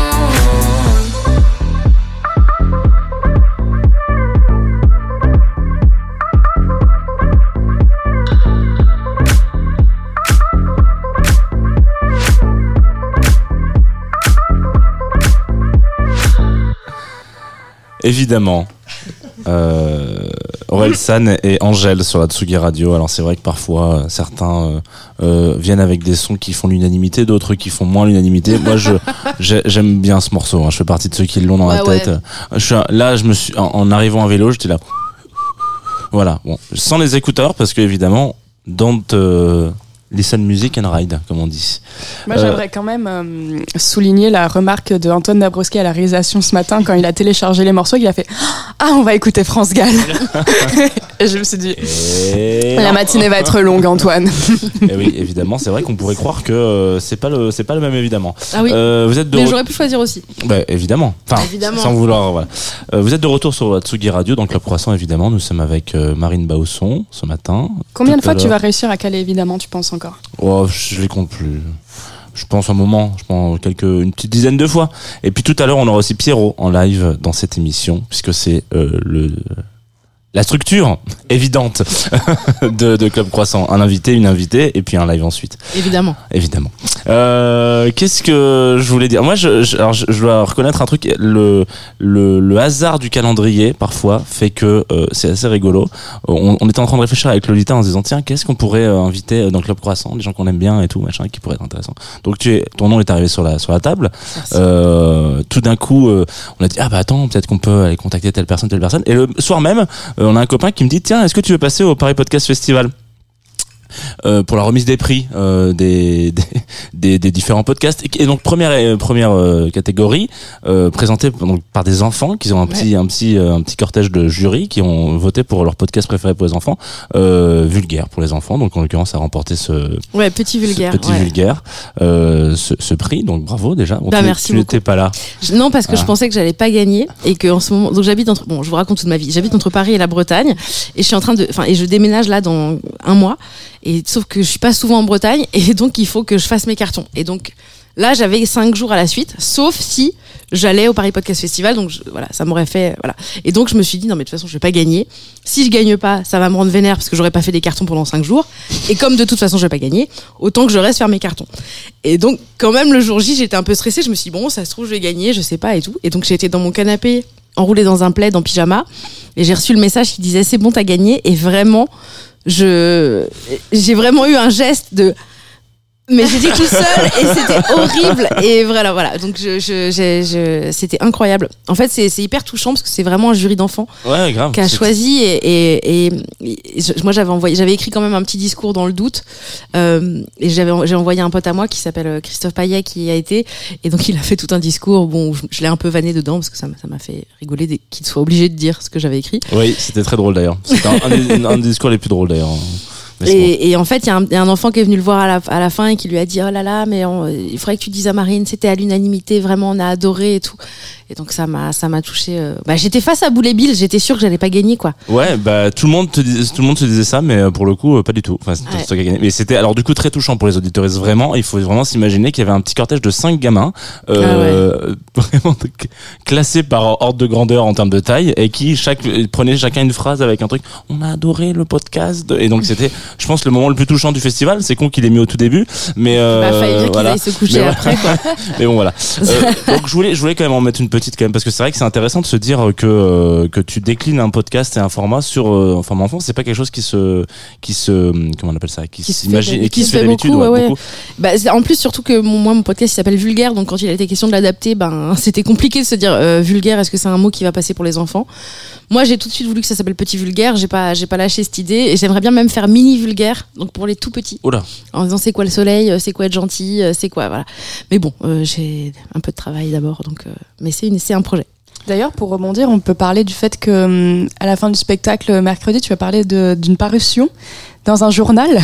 Euh, Aurel San et Angèle sur la Tsugi Radio. Alors c'est vrai que parfois euh, certains euh, euh, viennent avec des sons qui font l'unanimité, d'autres qui font moins l'unanimité. Moi je j'ai- j'aime bien ce morceau. hein. Je fais partie de ceux qui l'ont dans la Ouais, tête. Je suis là je me suis en, en arrivant à vélo, j'étais là. Voilà. Bon, sans les écouteurs parce que évidemment don't euh, listen music and ride comme on dit. Moi, Euh, j'aimerais quand même euh, souligner la remarque de Antoine Dabrowski à la réalisation ce matin quand il a téléchargé les morceaux. Il a fait Ah, on va écouter France Gall. Et je me suis dit Et La matinée va être longue, Antoine. Eh oui, évidemment, c'est vrai qu'on pourrait croire que euh, c'est pas le c'est pas le même évidemment. Ah oui. Euh, vous êtes de Mais j'aurais pu choisir aussi. Bah, évidemment. Enfin, Évidemment. sans vouloir. Voilà. Euh, vous êtes de retour sur Tsugi Radio, donc Club Croissant, évidemment. Nous sommes avec euh, Marine Bausson ce matin. Combien de Tout fois tu vas réussir à caler, évidemment, tu penses encore Oh, je les compte plus. Je pense un moment, je pense quelques, une petite dizaine de fois. Et puis tout à l'heure, on aura aussi Pierrot en live dans cette émission, puisque c'est euh, le la structure évidente de, de Club Croissant. Un invité, une invitée, et puis un live ensuite. Évidemment. Évidemment. Euh, Qu'est-ce que je voulais dire? Moi, je, je, alors je, je dois reconnaître un truc. Le, le, le hasard du calendrier, parfois, fait que euh, c'est assez rigolo. On, on était en train de réfléchir avec Lolita en se disant tiens, qu'est-ce qu'on pourrait euh, inviter dans le Club Croissant? Des gens qu'on aime bien et tout, machin, qui pourrait être intéressant. Donc, tu es, ton nom est arrivé sur la, sur la table. Euh, tout d'un coup, euh, on a dit ah bah attends, peut-être qu'on peut aller contacter telle personne, telle personne. Et le soir même, euh, on a un copain qui me dit tiens, est-ce que tu veux passer au Paris Podcast Festival? Euh, pour la remise des prix euh, des, des, des, des différents podcasts et donc première euh, première catégorie présentée donc par des enfants qui ont un petit un petit un petit cortège de jury qui ont voté pour leur podcast préféré pour les enfants vulgaire pour les enfants donc en l'occurrence a remporté ce, Ouais, petit vulgaire. ce petit ouais. vulgaire ce, ce prix donc bravo déjà Bon, Bah, tu- merci tu n'étais pas là Je- Non, parce que Ah. je pensais que j'allais pas gagner et que en ce moment, donc j'habite entre, bon, je vous raconte toute ma vie. J'habite entre Paris et la Bretagne et je suis en train de, enfin, et je déménage là dans un mois. Et sauf que je suis pas souvent en Bretagne et donc il faut que je fasse mes cartons. Et donc là, j'avais cinq jours à la suite, sauf si j'allais au Paris Podcast Festival. Donc voilà, ça m'aurait fait, voilà. Et donc je me suis dit non mais de toute façon je vais pas gagner. Si je gagne pas, ça va me rendre vénère parce que j'aurais pas fait des cartons pendant cinq jours. Et comme de toute façon je vais pas gagner, autant que je reste faire mes cartons. Et donc, quand même, le jour J, j'étais un peu stressée. Je me suis dit, bon, ça se trouve, je vais gagner, je sais pas et tout. Et donc, j'ai été dans mon canapé, enroulée dans un plaid, en pyjama. Et j'ai reçu le message qui disait, c'est bon, t'as gagné. Et vraiment, je, j'ai vraiment eu un geste de, mais j'étais tout seul et c'était horrible. Et voilà voilà. Donc je, je, je- c'était incroyable. En fait c'est, hyper touchant parce que c'est vraiment un jury d'enfants ouais qui a choisi et, et, et- moi j'avais envoyé j'avais écrit quand même un petit discours dans le doute. Euh, et j'avais j'ai envoyé un pote à moi qui s'appelle euh, Christophe Payet qui y a été. Et donc il a fait tout un discours. Bon je, l'ai un peu vanné dedans parce que ça m'a fait rigoler qu'il soit obligé de dire ce que j'avais écrit. Oui c'était très drôle d'ailleurs. C'était un, un des, un des discours les plus drôles d'ailleurs. Et, et en fait, il y, a un- il y a un enfant qui est venu le voir à la, à la fin et qui lui a dit Oh là là, mais on- il faudrait que tu dises à Marine, c'était à l'unanimité, vraiment, on a adoré et tout. Et donc, ça m'a ça m'a touché. euh. Bah, j'étais face à Boulet Bill, j'étais sûre que j'allais pas gagner, quoi. Ouais, bah tout le monde te dis- tout le monde se disait ça, mais euh, pour le coup euh, pas du tout. Enfin, c'était Ouais. toi qui as gagné. Mais c'était alors du coup très touchant pour les auditeurs. Vraiment, il faut vraiment s'imaginer qu'il y avait un petit cortège de cinq gamins, euh, vraiment classés par ordre de grandeur en termes de taille, et qui chaque euh, prenaient chacun une phrase avec un truc. On a adoré le podcast. Et donc c'était, je pense, le moment le plus touchant du festival. C'est con qu'il ait mis au tout début, mais euh, bah, fallait bien qu'ils voilà. aillent se coucher Mais après, quoi. Mais bon voilà. Euh, donc je voulais je voulais quand même en mettre une petite quand même parce que c'est vrai que c'est intéressant de se dire que euh, que tu déclines un podcast et un format sur euh, un format enfant, c'est pas quelque chose qui se qui se comment on appelle ça, qui, Qui se fait s'imagine et qui, se fait d'habitude ouais, ouais. Bah, en plus, surtout que mon, moi, mon podcast il s'appelle Vulgaire, donc quand il a été question de l'adapter, ben, c'était compliqué de se dire euh, vulgaire, est-ce que c'est un mot qui va passer pour les enfants? Moi, j'ai tout de suite voulu que ça s'appelle Petit Vulgaire, j'ai pas, j'ai pas lâché cette idée, et j'aimerais bien même faire Mini Vulgaire, donc pour les tout petits. Là. en disant c'est quoi le soleil, euh, c'est quoi être gentil, c'est quoi voilà. Mais bon, j'ai un peu de travail d'abord, donc mais c'est c'est un projet. D'ailleurs, pour rebondir, on peut parler du fait que hum, à la fin du spectacle mercredi, tu vas parler de- d'une parution dans un journal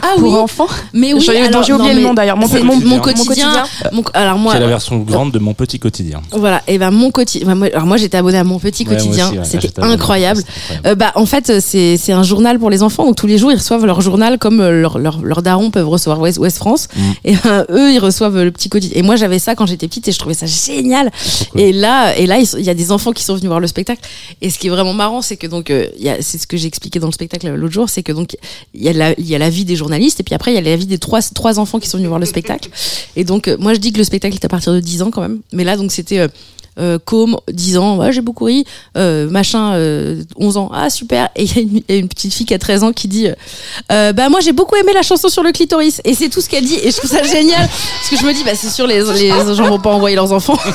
Ah pour enfants. mais oui. Alors, j'ai non, oublié le mais nom d'ailleurs. Mon, mon- quotidien. mon- alors moi, C'est la version grande de mon petit quotidien. voilà, et ben mon quotidien. alors moi j'étais abonnée à mon petit quotidien, aussi, ouais. C'était incroyable. C'était incroyable. Euh, bah en fait c'est c'est un journal pour les enfants où tous les jours ils reçoivent leur journal comme euh, leur leur leurs darons peuvent recevoir Ouest, Ouest France Mm. et ben, eux ils reçoivent euh, le petit quotidien. Et moi j'avais ça quand j'étais petite et je trouvais ça génial. Cool. Et là, et là, il y a des enfants qui sont venus voir le spectacle. Et ce qui est vraiment marrant, c'est que donc, euh, il y a- c'est ce que j'ai expliqué dans le spectacle euh, l'autre jour, c'est que donc, il y a la, y a vie des journalistes, et puis après, il y a la vie des trois, trois enfants qui sont venus voir le spectacle. Et donc, euh, moi, je dis que le spectacle est à partir de 10 ans quand même. Mais là, donc, c'était, euh, Com 10 ans ouais j'ai beaucoup ri euh, machin euh, 11 ans ah super et il y, a une- il y a une petite fille qui a 13 ans qui dit euh, euh, bah moi j'ai beaucoup aimé la chanson sur le clitoris et c'est tout ce qu'elle dit et je trouve ça génial parce que je me dis bah c'est sûr les les gens vont pas envoyer leurs enfants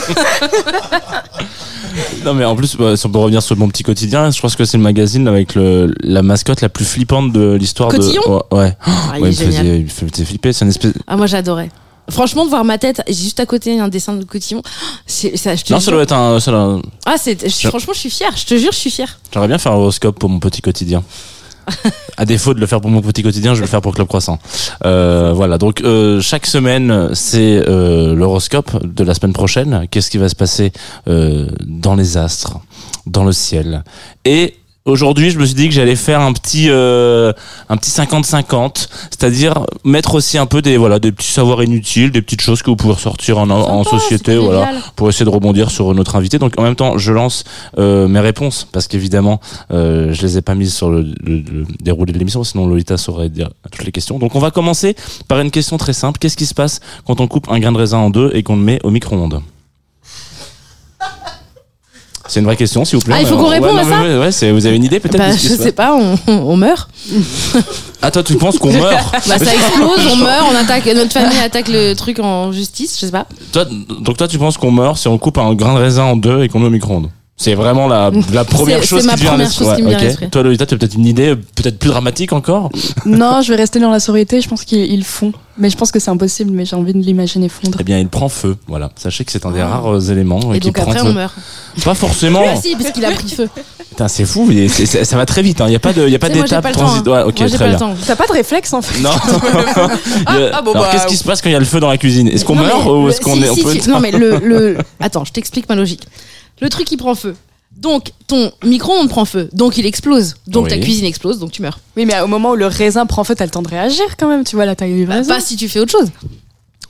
Non mais en plus, bah, si on peut revenir sur mon petit quotidien, je pense que c'est le magazine avec le, la mascotte la plus flippante de l'histoire de. Cotillon? Ouais. ouais. ah, il Ouais, il, me faisait, il me faisait flipper. C'est une espèce. ah moi j'adorais franchement de voir ma tête j'ai juste à côté un dessin de cotillon ça je te Non, ça doit être un. ça doit- ah c'est franchement je suis fière je te jure je suis fière J'aimerais bien faire un horoscope pour mon petit quotidien. à défaut de le faire pour mon petit quotidien, je vais le faire pour Club Croissant. Euh, voilà. Donc euh, chaque semaine, c'est euh, l'horoscope de la semaine prochaine. Qu'est-ce qui va se passer euh, dans les astres, dans le ciel? Et Aujourd'hui, je me suis dit que j'allais faire un petit euh, un petit 50-50, c'est-à-dire mettre aussi un peu des voilà des petits savoirs inutiles, des petites choses que vous pouvez ressortir en, en Sympa, société, voilà, pour essayer de rebondir sur notre invité. Donc en même temps, je lance euh, mes réponses parce qu'évidemment, euh, je les ai pas mises sur le, le- le déroulé de l'émission, sinon Lolita saurait dire toutes les questions. Donc on va commencer par une question très simple. Qu'est-ce qui se passe quand on coupe un grain de raisin en deux et qu'on le met au micro-ondes? C'est une vraie question, s'il vous plaît. Ah, il faut qu'on réponde à ça ouais, ouais, c'est- vous avez une idée peut-être bah je sais pas on, on meurt Ah toi tu penses qu'on meurt Bah ça explose, on meurt, on attaque, notre famille attaque le truc en justice, je sais pas. Toi, donc toi tu penses qu'on meurt si on coupe un grain de raisin en deux et qu'on met au micro-ondes c'est vraiment la, la première chose qui vient à l'esprit. Toi Lolita, tu as peut-être une idée peut-être plus dramatique encore Non, je vais rester dans la sororité. Je pense qu'ils ils font. Mais je pense que c'est impossible, mais j'ai envie de l'imaginer fondre. Eh bien, il prend feu. Voilà. Sachez que c'est un des Ah. rares euh, éléments euh, Et qui donc prend après feu. on meurt. Pas forcément. Ah si, parce qu'il a pris feu. Putain, c'est fou. mais ça va très vite. Il n'y a pas de, il y a pas d'étape temps. hein. transitoire. ok, Moi très pas le bien. T'as pas de réflexe en fait. Non. Il y a- ah, bon, Alors, bah, qu'est-ce qui se passe quand il y a le feu dans la cuisine? Est-ce qu'on meurt ou est-ce qu'on est, Non mais le, le... Attends, je t'explique ma logique. Le truc il prend feu. Donc ton micro-ondes prend feu. Donc il explose. Donc ta cuisine explose, donc tu meurs. Oui, mais au moment où le raisin prend feu, t'as le temps de réagir quand même. Tu vois la taille du Bah, raisin. pas si tu fais autre chose.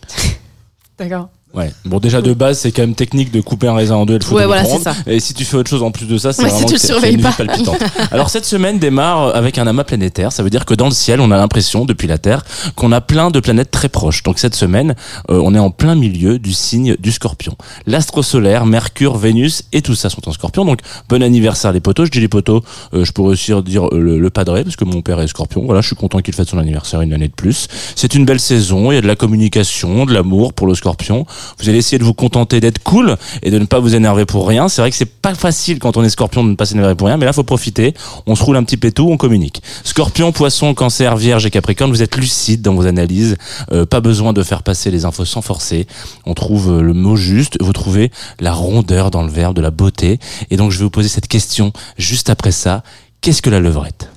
D'accord. Ouais. Bon, déjà de base, c'est quand même technique de couper un raisin en deux et le foutre Ouais, voilà, c'est ça. Et si tu fais autre chose en plus de ça, c'est Ouais, si vraiment tu le une vie pas. palpitante. Alors cette semaine démarre avec un amas planétaire. Ça veut dire que dans le ciel, on a l'impression depuis la Terre qu'on a plein de planètes très proches. Donc cette semaine, euh, on est en plein milieu du signe du Scorpion. L'astre solaire, Mercure, Vénus et tout ça sont en Scorpion. Donc bon anniversaire les potos. Je dis les potos, euh, je pourrais aussi dire euh, le, le padré parce que mon père est Scorpion. Voilà, je suis content qu'il fête son anniversaire une année de plus. C'est une belle saison. Il y a de la communication, de l'amour pour le Scorpion. Vous allez essayer de vous contenter d'être cool et de ne pas vous énerver pour rien. C'est vrai que c'est pas facile quand on est Scorpion de ne pas s'énerver pour rien, mais là faut profiter. On se roule un petit pétou, on communique. Scorpion, Poisson, Cancer, Vierge et Capricorne, vous êtes lucide dans vos analyses. Euh, pas besoin de faire passer les infos sans forcer. On trouve euh, le mot juste. Vous trouvez la rondeur dans le verbe, de la beauté. Et donc je vais vous poser cette question juste après ça. Qu'est-ce que la levrette?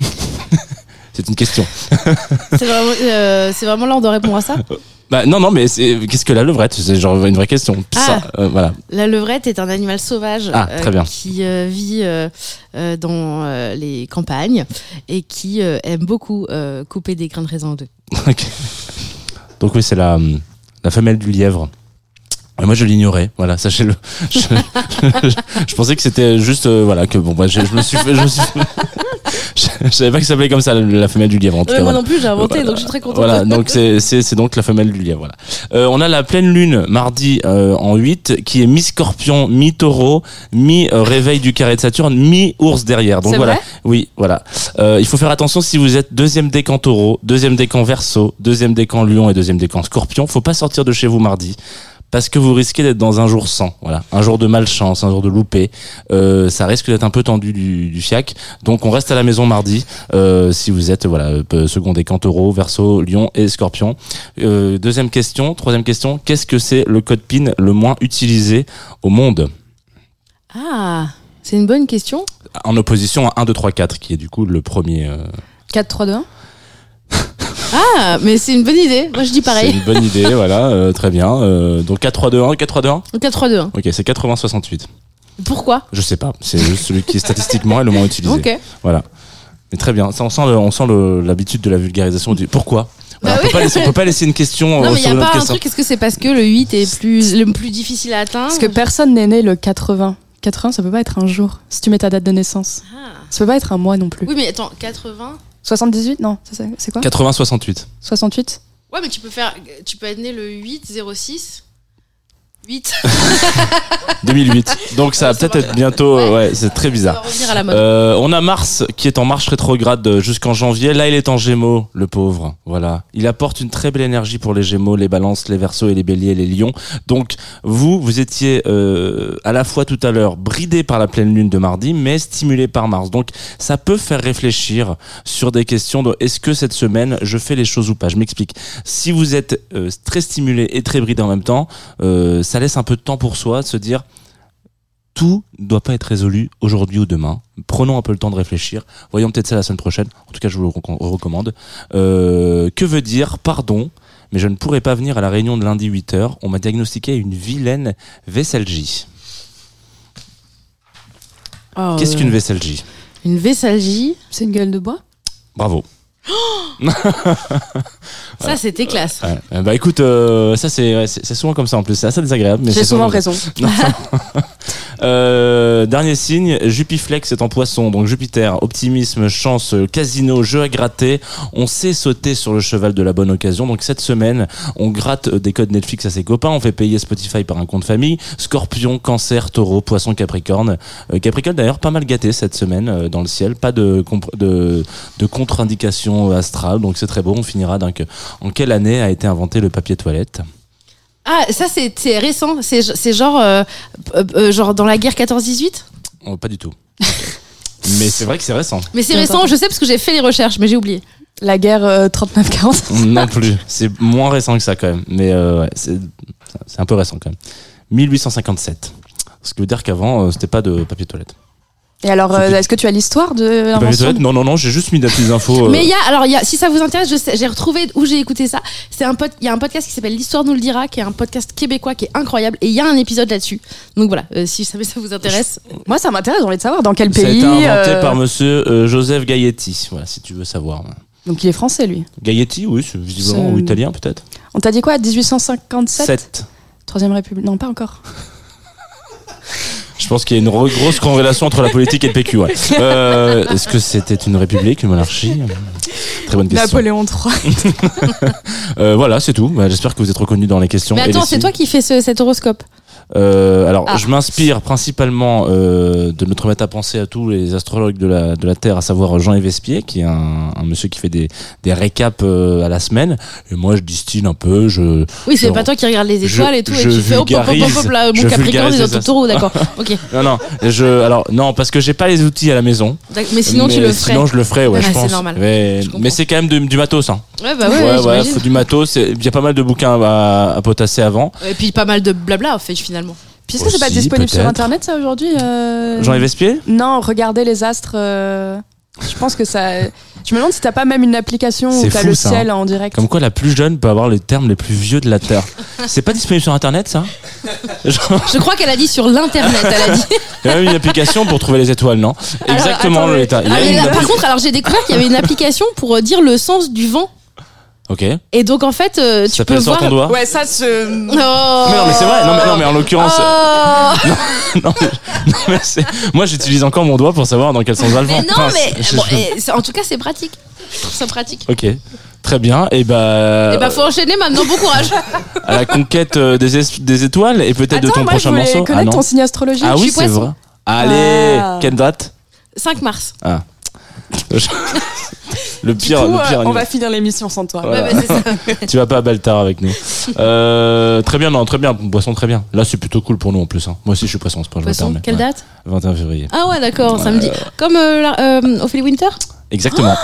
C'est une question. C'est vraiment, euh, vraiment l'heure de répondre à ça. Bah non non mais qu'est-ce que la levrette? C'est genre une vraie question. Ça, euh, voilà. La levrette est un animal sauvage Ah, bien. qui euh, vit euh, euh, dans euh, les campagnes et qui euh, aime beaucoup euh, couper des grains de raisin en deux. Donc oui, c'est la, la femelle du lièvre. Et moi, je l'ignorais. Voilà, sachez-le. Je, je- je pensais que c'était juste, euh, voilà, que bon, bah, je, je me suis fait, je me suis fait- je, savais pas que ça s'appelait comme ça, la, femelle du lièvre, en tout Ouais, cas. moi voilà. non plus, j'ai inventé, donc je suis très contente. Voilà, donc c'est donc la femelle du lièvre. Voilà. Euh, on a la pleine lune mardi euh, en 8 qui est mi-scorpion, mi-taureau, mi-réveil du carré de Saturne, mi-ours derrière. Donc voilà. vrai? Oui, voilà. Euh, il faut faire attention si vous êtes deuxième décan taureau, deuxième décan verso, deuxième décan lion et deuxième décan scorpion. Faut pas sortir de chez vous mardi. Parce que vous risquez d'être dans un jour sans, voilà, un jour de malchance, un jour de loupé. Euh, ça risque d'être un peu tendu du, du fiac. Donc on reste à la maison mardi euh, si vous êtes voilà euh, second décan taureau, verso, lion et scorpion. Euh, deuxième question, troisième question. Qu'est-ce que c'est le code PIN le moins utilisé au monde? Ah, c'est une bonne question. En opposition à 1, 2, 3, 4 qui est du coup le premier. euh, 4, 3, 2, 1. Ah, mais c'est une bonne idée. Moi, je dis C'est pareil. une bonne idée, voilà, euh, très bien. Euh, donc 4, 3, 2, 1, 4, 3, 2, 1 4, 3, 2, 1. Ok, c'est 80, 68. Pourquoi? Je sais pas, c'est juste celui qui statistiquement est le moins utilisé. Ok. Voilà. Mais très bien, ça, on sent le- on sent le- l'habitude de la vulgarisation. Du... Pourquoi Voilà, Bah on, peut pas laisser, on peut pas laisser une question Non, euh, mais il sur n'y une a autre pas un question. truc. Est-ce que c'est parce que le 8 est plus, le plus difficile à atteindre Parce que personne n'est né le 80. 80, ça peut pas être un jour. Si tu mets ta date de naissance. Ah. Ça peut pas être un mois non plus. Oui, mais attends, 80 78 Non, ça, c'est- c'est quoi? 80, 68. 68 Ouais, mais tu peux faire. Tu peux être né le 8, 06. 8. 2008. Donc ça va Ça peut-être être bientôt. Ouais, c'est très On va bizarre. revenir à la mode. Euh, on a Mars qui est en marche rétrograde jusqu'en janvier. Là, il est en Gémeaux, le pauvre. Voilà. Il apporte une très belle énergie pour les Gémeaux, les Balances, les Verseaux et les Béliers, les Lions. Donc, vous, vous étiez euh, à la fois tout à l'heure bridé par la pleine lune de mardi, mais stimulé par Mars. Donc, ça peut faire réfléchir sur des questions de est-ce que cette semaine je fais les choses ou pas? Je m'explique. Si vous êtes euh, très stimulé et très bridé en même temps, euh, ça laisse un peu de temps pour soi de se dire tout ne doit pas être résolu aujourd'hui ou demain. Prenons un peu le temps de réfléchir. Voyons peut-être ça la semaine prochaine. En tout cas, je vous le recom- recommande. Euh, que veut dire pardon mais je ne pourrai pas venir à la réunion de lundi 8h. On m'a diagnostiqué une vilaine vessalgie. Oh, Qu'est-ce euh, qu'une vessalgie Une vessalgie, C'est une gueule de bois? Bravo. ça c'était classe. Ouais. Bah écoute, euh, ça c'est souvent comme ça en plus. C'est assez désagréable. mais J'ai c'est souvent souvent- raison. Euh, dernier signe, Jupiflex est en poisson, donc Jupiter, optimisme, chance, casino, jeu à gratter. On sait sauter sur le cheval de la bonne occasion. Donc cette semaine, on gratte des codes Netflix à ses copains, on fait payer Spotify par un compte famille. Scorpion, Cancer, Taureau, Poisson, Capricorne. Euh, Capricorne d'ailleurs pas mal gâté cette semaine euh, dans le ciel, pas de contre-indication astrale, donc c'est très beau. On finira donc en quelle année a été inventé le papier toilette? Ah, ça c'est récent. C'est genre euh, euh, euh, genre dans la guerre 14-18. Oh, Pas du tout. Mais c'est vrai que c'est récent. Mais c'est récent. Je sais parce que j'ai fait les recherches, mais j'ai oublié. La guerre euh, 39-40. Non plus. C'est moins récent que ça quand même. Mais euh, ouais, c'est c'est un peu récent quand même. 1857. Ce qui veut dire qu'avant, euh, c'était pas de papier toilette. Et alors, euh, est-ce que tu as l'histoire de l'invention toilette Non, non, non, j'ai juste mis des petites infos. euh, Mais il y a alors il y a si ça vous intéresse, j'ai retrouvé où j'ai écouté ça. C'est un il y a un podcast qui s'appelle L'histoire nous le dira, qui est un podcast québécois qui est incroyable et il y a un épisode là-dessus. Donc voilà, euh, si ça, ça vous intéresse. Moi, ça m'intéresse, j'ai envie de savoir dans quel ça a pays. été inventé par monsieur Joseph Gailletti. Voilà, si tu veux savoir. Donc, il est français, lui. Gailletti, oui, visiblement ou italien peut-être. On t'a dit quoi 1857 7. Troisième République Non, pas encore. Je pense qu'il y a une grosse corrélation entre la politique et le PQ. Ouais. Euh, Est-ce que c'était une république, une monarchie? Très bonne question. Napoléon III. Euh, voilà, c'est tout. Bah, J'espère que vous êtes reconnus dans les questions. Mais attends, c'est toi qui fais ce- cet horoscope. Euh, alors, Ah. je m'inspire principalement euh, de notre maître à penser à tous les astrologues de la, de la Terre, à savoir Jean Evespier, qui est un, un monsieur qui fait des, des récaps euh, à la semaine. Et moi, je distille un peu. Je, Oui, c'est pas toi qui regarde les je- étoiles et tout je et hop hop hop hop, hop vulgarise- là, mon Capricorne dans ton taureau, d'accord. Ok. non, non, je, alors non, parce que j'ai pas les outils à la maison. Mais sinon tu le ferais. Sinon, je le ferais, ouais, Ah, je c'est pense. normal. Mais, c'est quand même du matos, hein. Ouais bah ouais, ouais, ouais, faut du matos. Il y a pas mal de bouquins à, à potasser avant. Et puis pas mal de blabla en fait finalement. Puis est-ce que c'est pas Aussi, disponible sur peut-être. Internet, ça, aujourd'hui euh Jean Evespier Non, regardez les astres. euh, Je pense que ça. Je me demande si t'as pas même une application où C'est t'as fou, le ça, ciel en direct. Comme quoi, la plus jeune peut avoir les termes les plus vieux de la Terre. c'est pas disponible sur Internet, ça? Genre, Je crois qu'elle a dit sur l'internet, elle a dit. Il y a même une application pour trouver les étoiles, non? Exactement, attends, le mais- état. Il y a Ah, mais une là, appli- par contre, alors j'ai découvert qu'il y avait une application pour euh, dire le sens du vent. Ok. Ça Et donc en fait, euh, tu peux s'appelle sur voir. ton doigt Ouais, ça se. Oh. Mais non, mais c'est vrai. Non, mais, non, mais en l'occurrence. Oh. non, mais- non, mais c'est- moi, j'utilise encore mon doigt pour savoir dans quel sens va le vent. mais non, Enfin, mais bon, en tout cas, c'est pratique. Je trouve ça pratique. Ok. Très bien. Et bah. Et bah, faut enchaîner maintenant. Bon courage. à la conquête euh, des, es- des étoiles et peut-être de ton moi, prochain je morceau. connaître ah ton signe astrologique. Ah oui, c'est vrai. Allez, Ah. quelle date? 5 mars. Le Du pire, coup, le pire euh, on animal. va finir l'émission sans toi. Voilà. Ouais, bah. Tu vas pas à Baltar avec nous. Euh, très bien, non, très bien. Poisson, très bien. Là, c'est plutôt cool pour nous en plus. hein. Moi aussi, je suis Poisson, permets. quelle Ouais. date? 21 février. Ah ouais, d'accord, samedi. Comme euh, la- euh, Ophélie Winter? Exactement.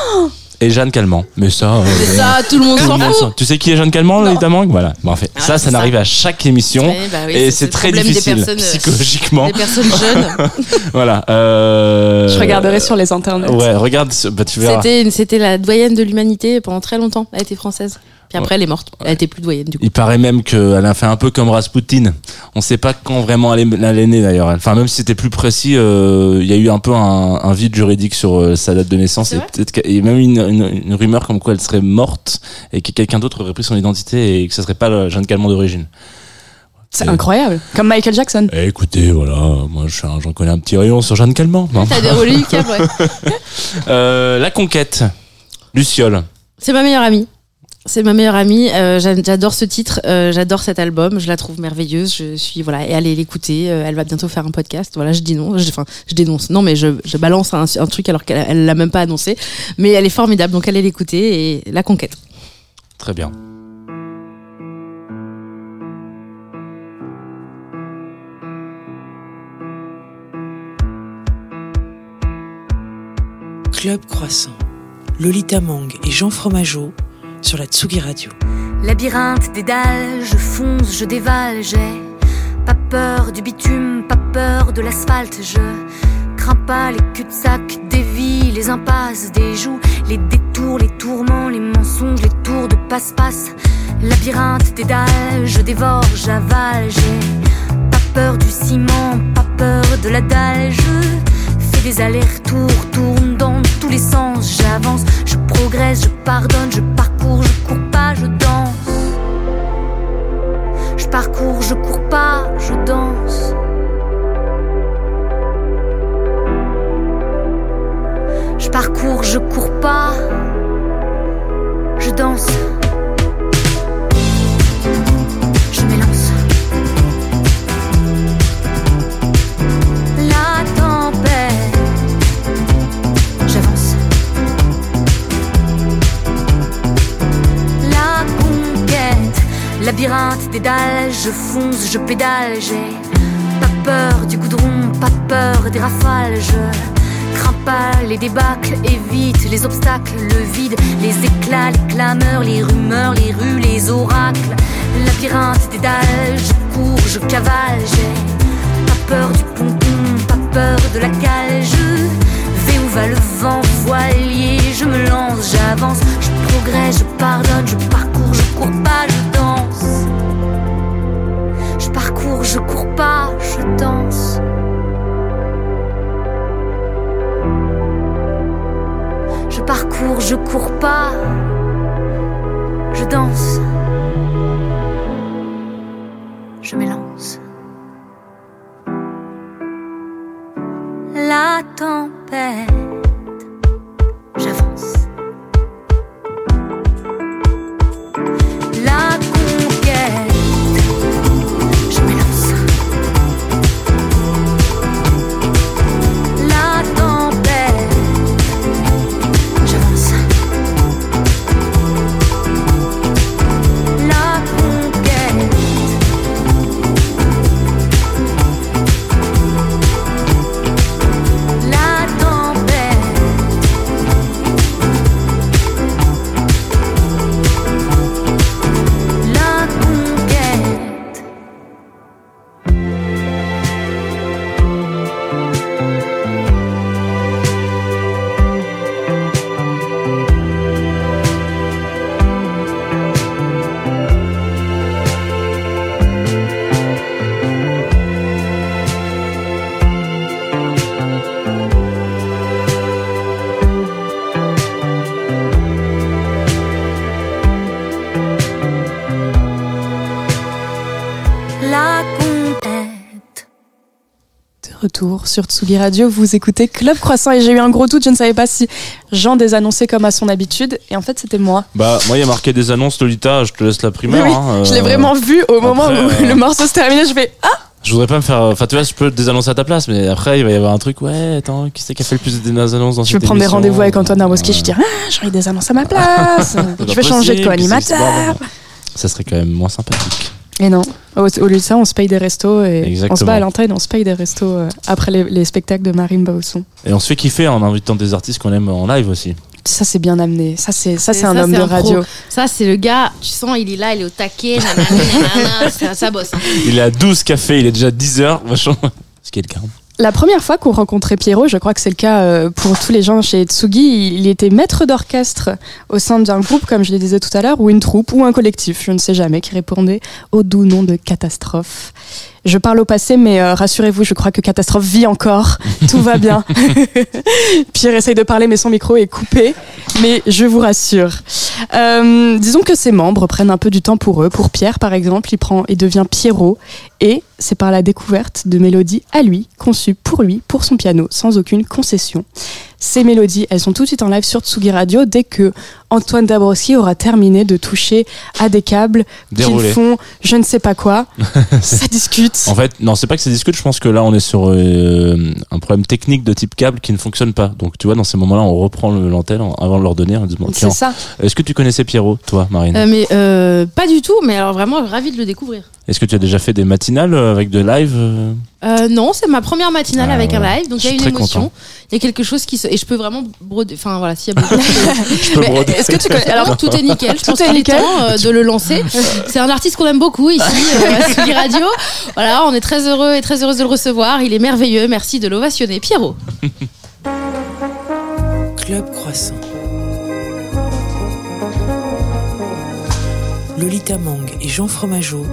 Et Jeanne Calment. Mais ça. euh, ça, tout le monde tout le s'en monde fout. s'en- Tu sais qui est Jeanne Calment, Non. Mang Voilà. Bon, en fait, Ah, ça, c'est ça ça. n'arrive à chaque émission. Ouais, bah oui, et c'est c'est le très problème des difficile personnes, euh, psychologiquement. Des personnes jeunes. Voilà. Euh... Je regarderai sur les internets. Ouais, regarde, ce- bah, tu verras. C'était, c'était la doyenne de l'humanité pendant très longtemps. Elle était française. Puis après, elle est morte. Elle était plus doyenne du coup. Il paraît même qu'elle a fait un peu comme Rasputin. On sait pas quand vraiment elle est, elle est née d'ailleurs. Enfin, même si c'était plus précis, euh, il y a eu un peu un, un vide juridique sur euh, sa date de naissance. Et peut-être qu'il y a même une, une, une rumeur comme quoi elle serait morte et que quelqu'un d'autre aurait pris son identité et que ce serait pas Jeanne Calment d'origine. C'est incroyable. Comme Michael Jackson. Eh, écoutez, voilà, moi j'en connais un petit rayon sur Jeanne Calment. hein. T'as des reliquaires, ouais. Euh, la conquête, Luciole. C'est ma meilleure amie. C'est ma meilleure amie. euh, j'a- j'adore ce titre. euh, j'adore cet album. Je la trouve merveilleuse. Je suis voilà et allez l'écouter. euh, elle va bientôt faire un podcast. Voilà, je dis non. Je- Enfin, je dénonce. Non, mais je, je balance un, un truc alors qu'elle elle l'a même pas annoncé. Mais elle est formidable. Donc allez l'écouter et la conquête. Très bien. Club Croissant, Lolita Mang et Jean Fromageau sur la Tsugi Radio. Labyrinthe des dalles, je fonce, je dévale, j'ai pas peur du bitume, pas peur de l'asphalte, je crains pas les cul-de-sac, des vies, les impasses, des joues, les détours, les tourments, les mensonges, les tours de passe-passe. Labyrinthe des dalles, je dévore, j'avale, j'ai pas peur du ciment, pas peur de la dalle, je fais des allers-retours, tourne dans tous les sens, j'avance, progresse, je pardonne, je parcours, je cours pas, je danse. Je parcours, je cours pas, je danse. Je parcours, je cours pas, je danse. Labyrinthe des dalles, je fonce, je pédale, j'ai pas peur du goudron, pas peur des rafales, je les débâcles, évite les obstacles, le vide, les éclats, les clameurs, les rumeurs, les rues, les oracles. Labyrinthe des dalles, je cours, je cavale, j'ai pas peur du pompon, pas peur de la cale, je vais où va le vent, voilier, je me lance, j'avance, je progresse, je pardonne, je parcours, Je parcours, je cours pas, je danse. Retour sur Tsugi Radio, vous écoutez Club Croissant et j'ai eu un gros doute, je ne savais pas si Jean désannonçait comme à son habitude et en fait c'était moi. Bah, moi, il y a marqué des annonces, Lolita, je te laisse la Oui, oui, hein, je l'ai euh, vraiment vu au moment après, où euh, le morceau se terminait, je fais Ah Je voudrais pas me faire. Enfin, tu vois, je peux désannoncer à ta place, mais après, il va y avoir un truc. Ouais, attends, qui c'est qui a fait le plus de annonces dans Je vais cette prendre des rendez-vous avec Antoine Darboski, Ouais. je dis Ah, j'ai des annonces à ma place Je vais changer de co-animateur. Ça serait quand même moins sympathique. Et non, au, au lieu de ça, on se paye des restos et on se bat à l'antenne, on se paye des restos euh, après les, les spectacles de Marine Bausson. Et on se fait kiffer en invitant des artistes qu'on aime en live aussi. Ça, c'est bien amené. Ça, c'est ça, C'est- c'est un ça, homme c'est de un pro. radio. Ça, c'est le gars, tu sens, il est là, il est au taquet, nanana, nanana, ça, ça bosse. hein. Il est à 12 cafés, il est déjà 10 heures, vachement. Ce qui est le cas. La première fois qu'on rencontrait Pierrot, je crois que c'est le cas euh, pour tous les gens chez Tsugi, il était maître d'orchestre au sein d'un groupe, comme je le disais tout à l'heure, ou une troupe, ou un collectif, je ne sais jamais, qui répondait au doux nom de Catastrophe. Je parle au passé, mais euh, rassurez-vous, je crois que Catastrophe vit encore. Tout va bien. Pierre essaye de parler, mais son micro est coupé. Mais je vous rassure. Euh, disons que ses membres prennent un peu du temps pour eux. Pour Pierre, par exemple, il, prend, il devient Pierrot. Et c'est par la découverte de mélodies à lui, conçues pour lui, pour son piano, sans aucune concession. Ces mélodies, elles sont tout de suite en live sur Tsugi Radio dès que, Antoine Dabrowski aura terminé de toucher à des câbles qui Déroulé. font je ne sais pas quoi. ça discute. En fait, non, c'est pas que ça discute. Je pense que là, on est sur euh, un problème technique de type câble qui ne fonctionne pas. Donc, tu vois, dans ces moments-là, on reprend le- l'antenne en- avant de leur donner. C'est ça. Est-ce que tu connaissais Pierrot, toi, Marine Euh, mais euh, pas du tout, mais alors vraiment ravi de le découvrir. Est-ce que tu as déjà fait des matinales avec de live euh non, c'est ma première matinale Ah, avec un live, donc il y a une émotion. Il y a quelque chose qui se. Et je peux vraiment broder. Enfin voilà, s'il y a beaucoup broder. Est-ce que tu connais Alors tout est nickel. Je pense est nickel. temps euh, de le lancer. C'est un artiste qu'on aime beaucoup ici euh, à Radio. Voilà, on est très heureux et très heureuse de le recevoir. Il est merveilleux. Merci de l'ovationner, Pierrot. Club Croissant. Lolita Mang et Jean Fromageau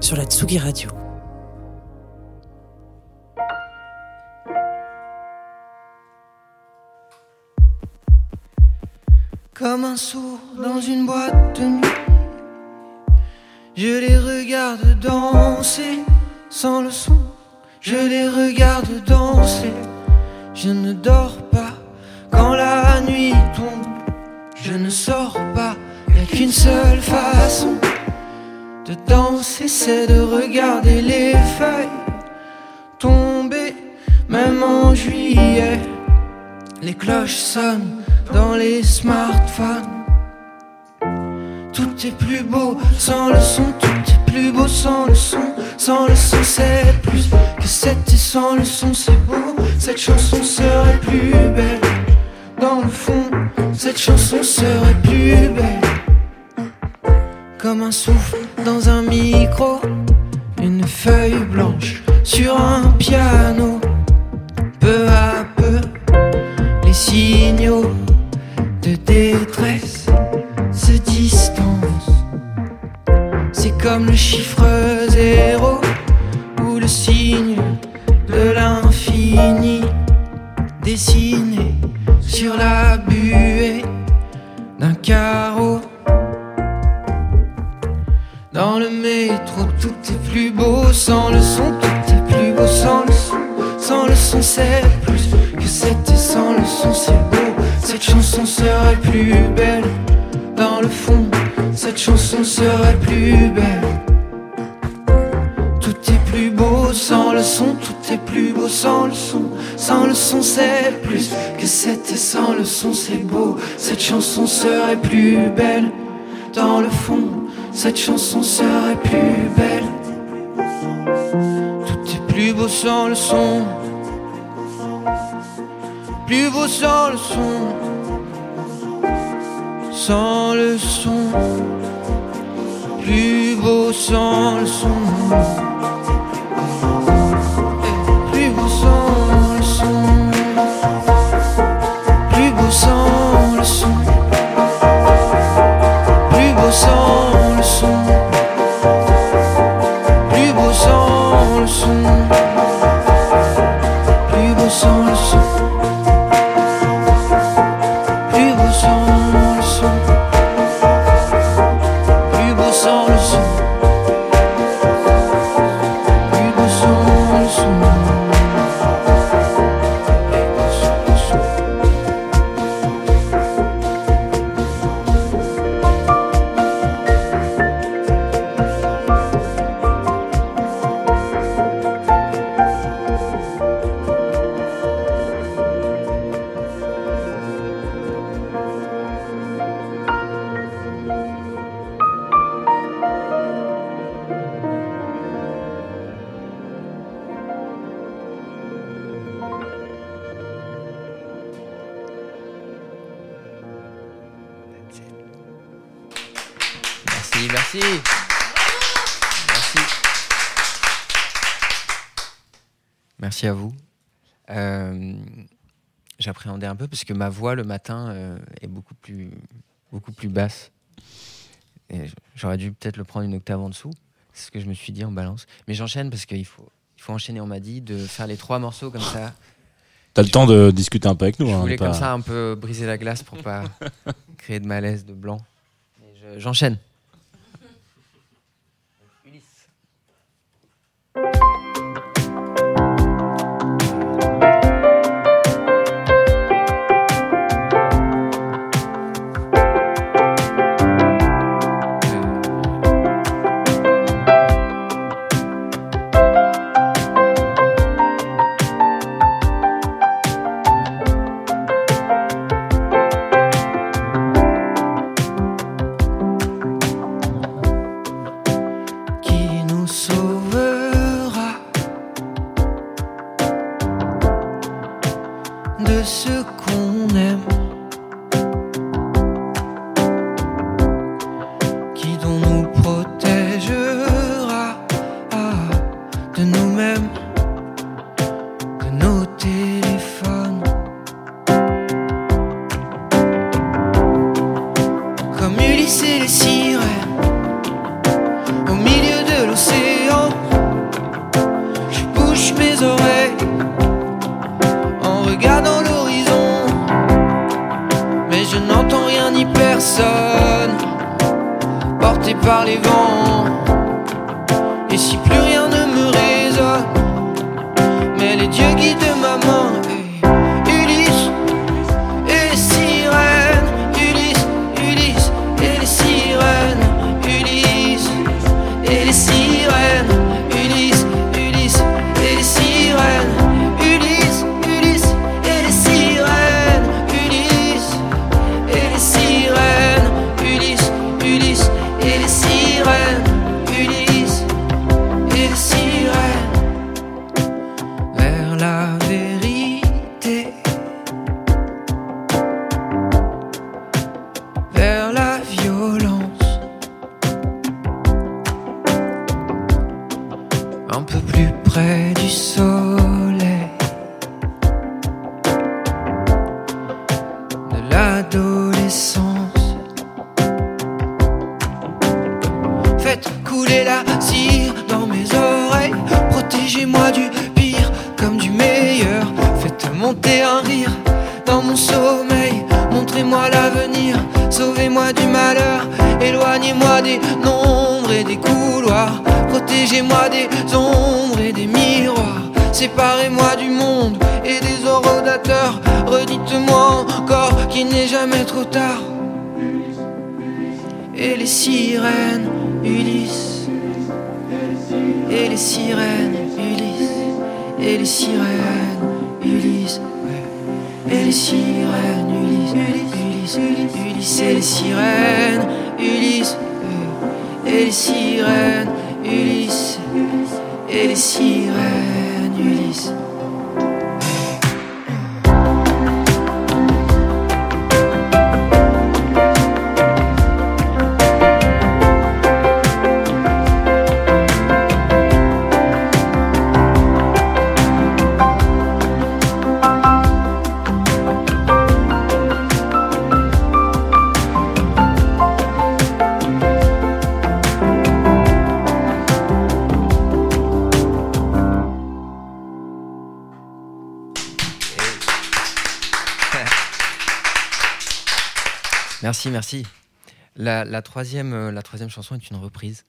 sur la Tsugi Radio. Comme un sourd dans une boîte de nuit, je les regarde danser sans le son. Je les regarde danser. Je ne dors pas quand la nuit tombe. Je ne sors pas, y a qu'une seule façon de danser, c'est de regarder les feuilles tomber, même en juillet. Les cloches sonnent dans les smartphones. Tout est plus beau sans le son, tout est plus beau sans le son. Sans le son, c'est plus que c'était sans le son, c'est beau. Cette chanson serait plus belle. Dans le fond, cette chanson serait plus belle. Comme un souffle dans un micro, une feuille blanche sur un piano. Peu à peu, les signaux de détresse se distancent. C'est comme le chiffre zéro ou le signe de l'infini dessiné sur la buée d'un carreau. Dans le métro, tout est plus beau sans le son, tout est plus beau sans le son. Sans le son, c'est plus que c'était sans le son, c'est beau. Cette chanson serait plus belle. Dans le fond, cette chanson serait plus belle. Tout est plus beau sans le son, tout est plus beau sans le son. Sans le son, c'est plus que c'était sans le son, c'est beau. Cette chanson serait plus belle. Dans le fond, cette chanson serait plus belle. Tout est plus beau sans le son. Plus beau sans le son. Sans le son. Plus beau sans le son. Plus beau sans le son. Plus beau sans le son. Un peu parce que ma voix le matin euh, est beaucoup plus, beaucoup plus basse. Et J'aurais dû peut-être le prendre une octave en dessous. C'est ce que je me suis dit en balance. Mais j'enchaîne parce qu'il faut, il faut enchaîner. On m'a dit de faire les trois morceaux comme ça. T'as le temps de discuter un peu avec nous. Je hein, voulais pas- comme ça un peu briser la glace pour pas créer de malaise, de blanc. Mais je- nous sauvera de ce coup. Merci, merci. La, la troisième, euh, la troisième chanson est une reprise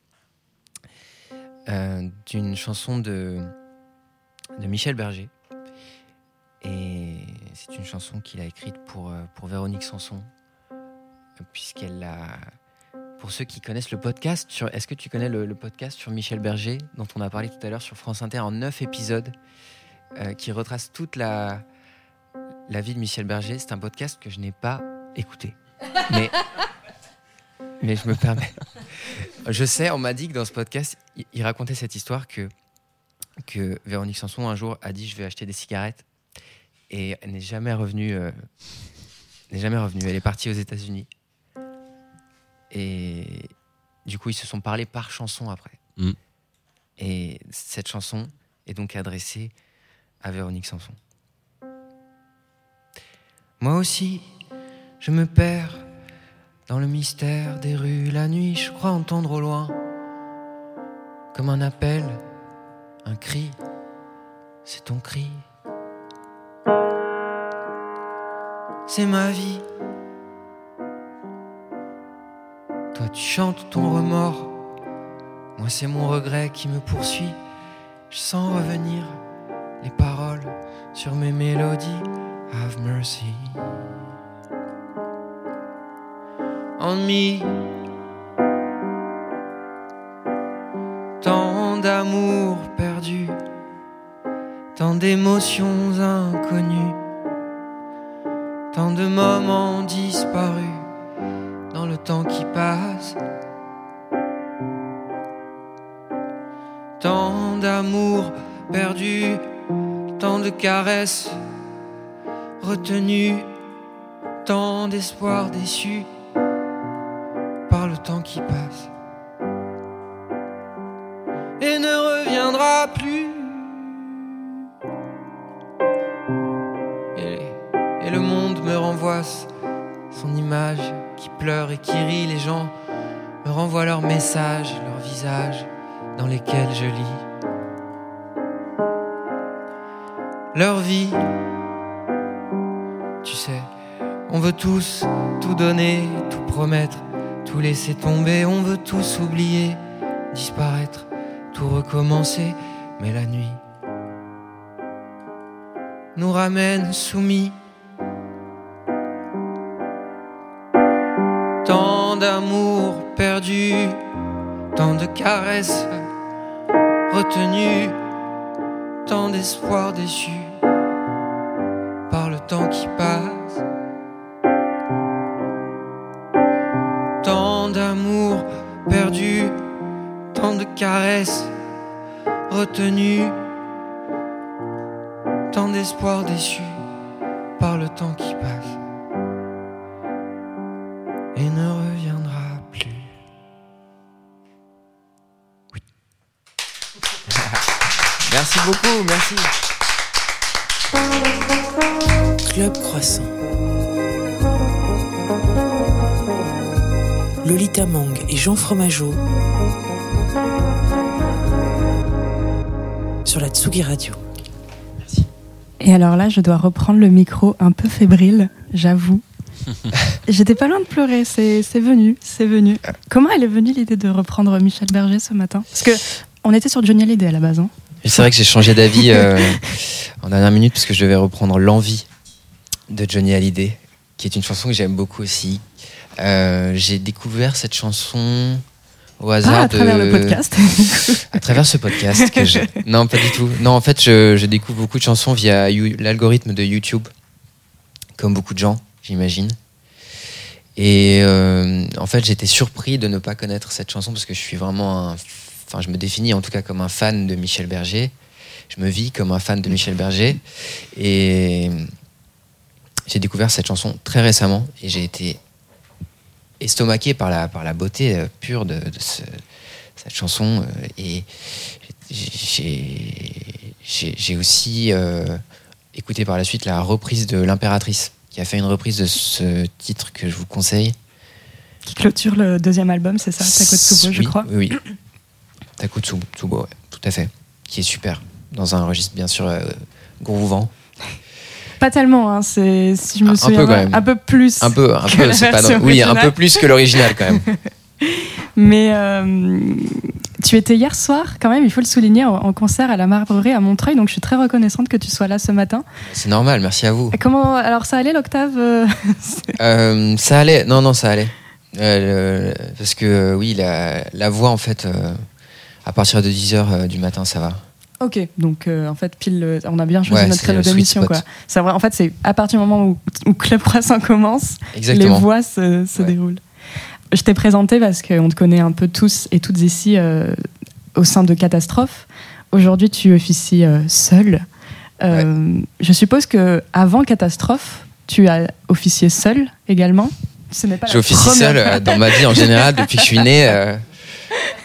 euh, d'une chanson de, Michel Berger. Et c'est une chanson qu'il a écrite pour, euh, Véronique Sanson, puisqu'elle a. Pour ceux qui connaissent le podcast, est-ce que tu connais le, podcast sur Michel Berger, dont on a parlé tout à l'heure sur France Inter en neuf épisodes, qui retrace toute la vie de Michel Berger? C'est un podcast que je n'ai pas écouté. Mais, mais je me permets. Je sais, on m'a dit que dans ce podcast, il, racontait cette histoire que, que Véronique Sanson un jour a dit je vais acheter des cigarettes et elle n'est jamais revenue. euh, n'est jamais revenue. Elle est partie aux États-Unis. Et du coup, ils se sont parlé par chanson après. Mm. Et cette chanson est donc adressée à Véronique Sanson. Moi aussi, je me perds dans le mystère des rues. La nuit, je crois entendre au loin, comme un appel, un cri. C'est ton cri. C'est ma vie. Toi, tu chantes ton remords. Moi, c'est mon regret qui me poursuit. Je sens revenir les paroles sur mes mélodies. Have mercy on. Tant d'amour perdu, tant d'émotions inconnues, tant de moments disparus dans le temps qui passe. Tant d'amour perdu, tant de caresses retenu, tant d'espoir déçu qui passe et ne reviendra plus. Et, et le monde me renvoie son image qui pleure et qui rit. Les gens me renvoient leurs messages, leurs visages dans lesquels je lis. Leur vie, tu sais, on veut tous tout donner, tout promettre, tout laisser tomber, on veut tous oublier, disparaître, tout recommencer, mais la nuit nous ramène soumis. Tant d'amour perdu, tant de caresses retenues, tant d'espoir déçu par le temps qui passe. Caresses retenues, tant d'espoir déçu par le temps qui passe et ne reviendra plus. Merci beaucoup, merci. Club Croissant. Lolita Mang et Jean Fromageau sur la Tsugi Radio. Et alors là, je dois reprendre le micro un peu fébrile, j'avoue. J'étais pas loin de pleurer, c'est c'est venu, c'est venu. Comment elle est venue l'idée de reprendre Michel Berger ce matin? Parce que on était sur Johnny Hallyday à la base. hein. C'est vrai que j'ai changé d'avis euh, en dernière minute parce que je devais reprendre L'envie de Johnny Hallyday, qui est une chanson que j'aime beaucoup aussi. Euh, j'ai découvert cette chanson au hasard Ah, à de- travers le podcast. à travers ce podcast que je... non pas du tout. Non en fait je, je découvre beaucoup de chansons via l'algorithme de YouTube comme beaucoup de gens j'imagine. Et euh, en fait j'étais surpris de ne pas connaître cette chanson parce que je suis vraiment un enfin je me définis en tout cas comme un fan de Michel Berger. Je me vis comme un fan de Michel Berger. Et j'ai découvert cette chanson très récemment et j'ai été estomaqué par la, par la beauté euh, pure de, de ce- cette chanson euh, et j'ai aussi euh, écouté par la suite la reprise de l'impératrice qui a fait une reprise de ce titre que je vous conseille. Qui clôture le deuxième album, c'est ça Takotsubo, je Oui, crois. oui oui. Takotsubo Tsubo, ouais, tout à fait qui est super dans un registre bien sûr euh, Pas tellement, hein, c'est, si je me Un- souviens peu un peu plus. un peu un que peu la c'est pas version non- oui un peu plus que l'original quand même Mais euh, tu étais hier soir, quand même, il faut le souligner, en, concert à la Marbrerie à Montreuil, donc je suis très reconnaissante que tu sois là ce matin. c'est normal merci à vous Comment alors ça allait l'octave euh, Euh, ça allait, non, non, ça allait. Euh, le- parce que oui, la, la voix, en fait, à partir de 10h du matin, ça va. Ok, donc euh, en fait, pile, euh, on a bien choisi Ouais, notre créneau d'émission. quoi. En fait, c'est à partir du moment où, où Club Croissant commence, Exactement. les voix se, se Ouais. déroulent. Je t'ai présenté parce qu'on te connaît un peu tous et toutes ici euh, au sein de Catastrophe. Aujourd'hui, tu officies euh, seul. Je suppose que avant Catastrophe, tu as officié seul également. Ce n'est pas J'ai officié seul dans ma vie en général depuis que je suis né.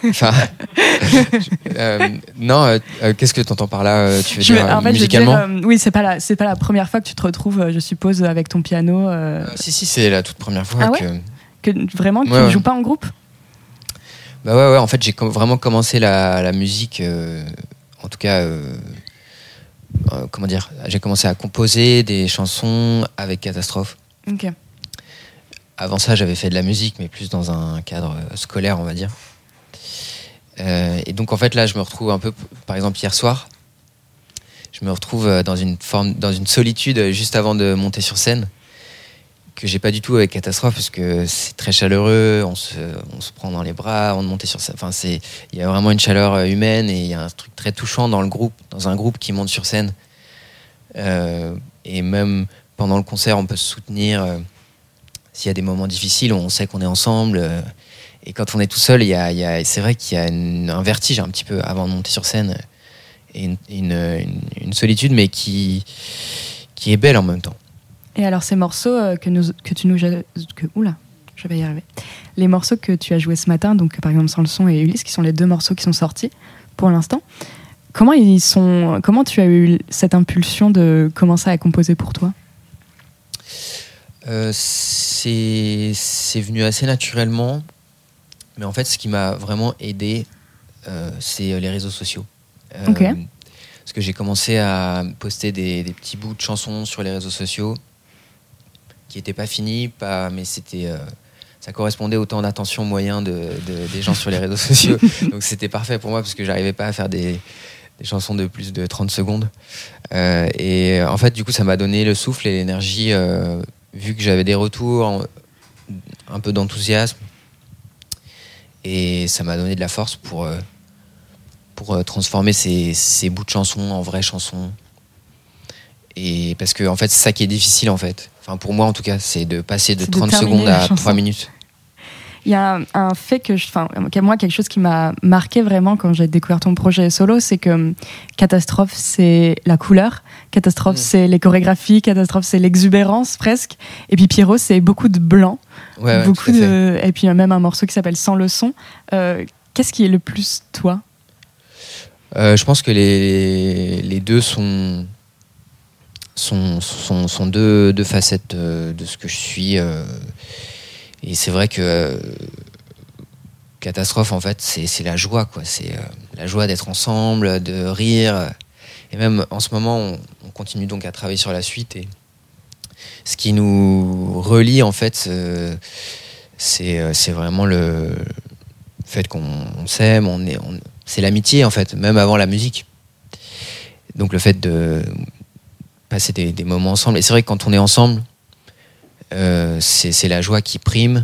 Enfin, euh, non, euh, euh, qu'est-ce que tu entends par là Tu veux Je dire veux- en fait, je veux musicalement dire, oui, c'est pas la, c'est pas la première fois que tu te retrouves, je suppose, avec ton piano. Si, si, c'est la toute première fois Ah ouais que. que vraiment, tu ne joues pas en groupe? Bah ouais, ouais, en fait, j'ai com- vraiment commencé la, la musique, en tout cas, comment dire, j'ai commencé à composer des chansons avec Catastrophe. Ok. Avant ça, j'avais fait de la musique, mais plus dans un cadre scolaire, on va dire. Euh, et donc, en fait, là, je me retrouve un peu, par exemple, hier soir, je me retrouve euh, dans une forme, dans une solitude euh, juste avant de monter sur scène, que j'ai pas du tout avec Catastrophe, parce que c'est très chaleureux, on se, on se prend dans les bras, on monte sur scène. Enfin, c'est, il y a vraiment une chaleur humaine et il y a un truc très touchant dans le groupe, dans un groupe qui monte sur scène. Et même pendant le concert, on peut se soutenir. s'il y a des moments difficiles, on sait qu'on est ensemble. Et quand on est tout seul, y a, y a- c'est vrai qu'il y a une- un vertige un petit peu avant de monter sur scène. Et une, une- une- une solitude, mais qui, qui est belle en même temps. Et alors ces morceaux euh, que, nous, que tu nous... Que, oula, je vais y arriver. Les morceaux que tu as joués ce matin, donc par exemple Sans le son et Ulysse, qui sont les deux morceaux qui sont sortis pour l'instant, comment, ils sont, comment tu as eu cette impulsion de commencer à composer pour toi? Euh, c'est venu assez naturellement, mais en fait, ce qui m'a vraiment aidé, euh, c'est les réseaux sociaux. Euh. Parce que j'ai commencé à poster des, des petits bouts de chansons sur les réseaux sociaux qui n'étaient pas finis, pas, mais c'était. euh, ça correspondait au temps d'attention moyen de, de- des gens sur les réseaux sociaux. Donc c'était parfait pour moi parce que j'arrivais pas à faire des, des chansons de plus de 30 secondes. Euh, et euh, en fait, du coup, ça m'a donné le souffle et l'énergie, euh, vu que j'avais des retours, un peu d'enthousiasme. Et ça m'a donné de la force pour, euh, pour euh, transformer ces, ces bouts de chansons en vraies chansons. Et parce que, en fait, c'est ça qui est difficile, en fait. Enfin, pour moi, en tout cas, c'est de passer de C'est de 30 terminer secondes à chanson. 3 minutes. Il y a un, un fait que, je- enfin, moi, quelque chose qui m'a marqué vraiment quand j'ai découvert ton projet solo, c'est que hum, Catastrophe, c'est la couleur, Catastrophe, Mm. c'est les chorégraphies, Catastrophe, c'est l'exubérance presque, et puis Pierrot, c'est beaucoup de blanc, Ouais, ouais, beaucoup de, et puis a même un morceau qui s'appelle Sans le son. Euh, Qu'est-ce qui est le plus toi? Euh, je pense que les, les deux sont, sont, sont, sont deux, deux facettes de, de ce que je suis. euh, et c'est vrai que Catastrophe, en fait, c'est la joie. quoi. C'est euh, la joie d'être ensemble, de rire. Et même en ce moment, on, on continue donc à travailler sur la suite. Et ce qui nous relie, en fait, euh, c'est euh, c'est vraiment le fait qu'on on s'aime, on est, c'est l'amitié en fait, même avant la musique. Donc le fait de passer des, des moments ensemble. Et c'est vrai que quand on est ensemble, c'est c'est la joie qui prime.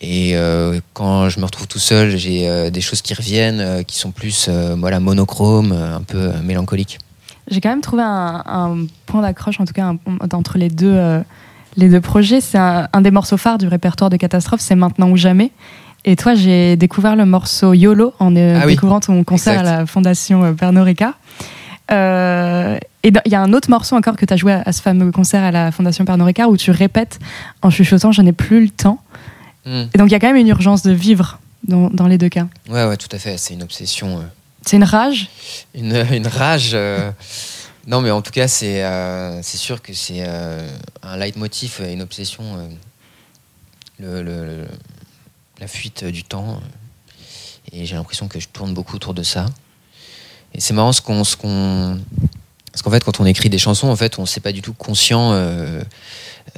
Et euh, quand je me retrouve tout seul, j'ai euh, des choses qui reviennent, euh, qui sont plus euh, voilà, monochromes, euh, un peu euh, mélancoliques. J'ai quand même trouvé un, un point d'accroche, en tout cas, un- entre les deux, euh, les deux projets. C'est un, un des morceaux phares du répertoire de Catastrophe, c'est Maintenant ou Jamais. Et toi, j'ai découvert le morceau YOLO en euh, Ah oui, découvrant ton concert exact. à la Fondation euh, Pernod Ricard. Euh, et il y a un autre morceau encore que tu as joué à, ce fameux concert à la Fondation Pernod Ricard où tu répètes en chuchotant Je n'ai plus le temps. Mm. Et donc il y a quand même une urgence de vivre dans, dans les deux cas. Ouais, ouais, tout à fait. C'est une obsession. euh, C'est une rage? une, une rage. euh, Non, mais en tout cas, c'est euh, sûr que c'est euh, un leitmotiv, une obsession, euh, le, le- le- la fuite du temps. Et j'ai l'impression que je tourne beaucoup autour de ça. Et c'est marrant ce qu'on. ce qu'on- Parce qu'en fait, quand on écrit des chansons, en fait, on ne s'est pas du tout conscient euh,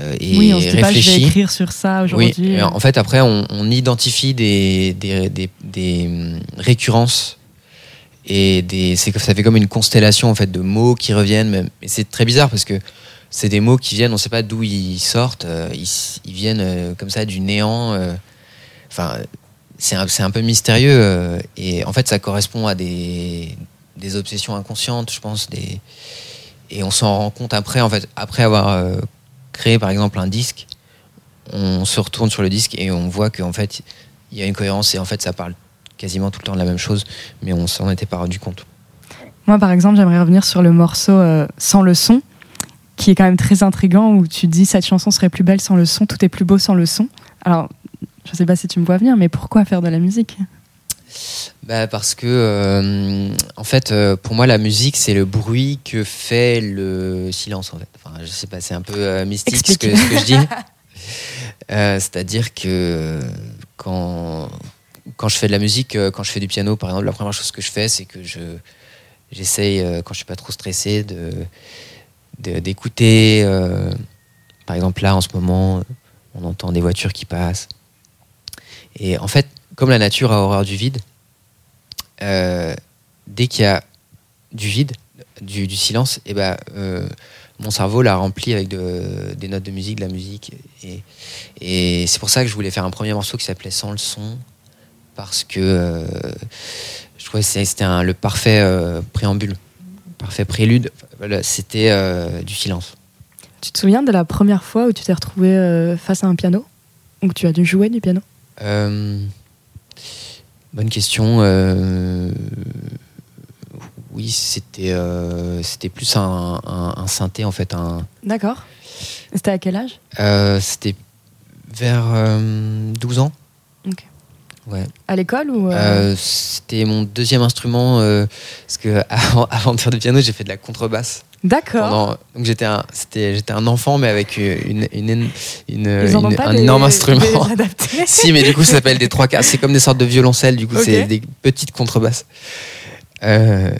euh, et oui, on se dit pas je vais réfléchi. écrire sur ça aujourd'hui. Oui, et en fait, après, on, on identifie des, des, des- des, hum, récurrences et des, ça fait comme une constellation en fait de mots qui reviennent. Même. Et c'est très bizarre parce que c'est des mots qui viennent, on ne sait pas d'où ils sortent. euh, ils, viennent euh, comme ça du néant. euh, Enfin, c'est un, peu mystérieux. euh, et en fait, ça correspond à des, des obsessions inconscientes, je pense. Des, et on s'en rend compte après, en fait, après avoir euh, créé par exemple un disque on se retourne sur le disque et on voit qu'en fait, il y a une cohérence et en fait, ça parle quasiment tout le temps de la même chose, mais on s'en était pas rendu compte. Moi, par exemple, j'aimerais revenir sur le morceau euh, Sans le son, qui est quand même très intrigant, où tu dis cette chanson serait plus belle sans le son, tout est plus beau sans le son. Alors, je sais pas si tu me vois venir, mais pourquoi faire de la musique? Bah, parce que, euh, en fait, euh, pour moi, la musique, c'est le bruit que fait le silence, en fait. Enfin, je sais pas, c'est un peu euh, mystique ce que, Explique. ce que je dis. Euh, C'est-à-dire que quand, quand je fais de la musique, quand je fais du piano, par exemple, la première chose que je fais, c'est que je j'essaye, quand je suis pas trop stressé, de de- d'écouter. euh, par exemple, là, en ce moment, on entend des voitures qui passent. Et en fait, comme la nature a horreur du vide, euh, dès qu'il y a du vide, du, du silence, et ben, euh, mon cerveau l'a rempli avec de- des notes de musique, de la musique. Et, et c'est pour ça que je voulais faire un premier morceau qui s'appelait Sans le son, parce que euh, je trouvais que c'était le parfait préambule, parfait prélude. C'était du silence. Tu te souviens de la première fois où tu t'es retrouvé face à un piano? Ou que tu as dû jouer du piano? Bonne question. euh, oui, c'était euh, c'était plus un, un, un synthé en fait. Un, D'accord. C'était à quel âge? Euh, c'était vers euh, 12 ans. Ok. Ouais. À l'école ou c'était mon deuxième instrument parce que avant, avant de faire du piano, j'ai fait de la contrebasse. D'accord. Donc j'étais un, c'était, j'étais un enfant mais avec une, une, une, une- un des- énorme instrument. si, mais du coup, ça s'appelle des trois quarts. C'est comme des sortes de violoncelles, du coup, c'est des petites contrebasses. Euh,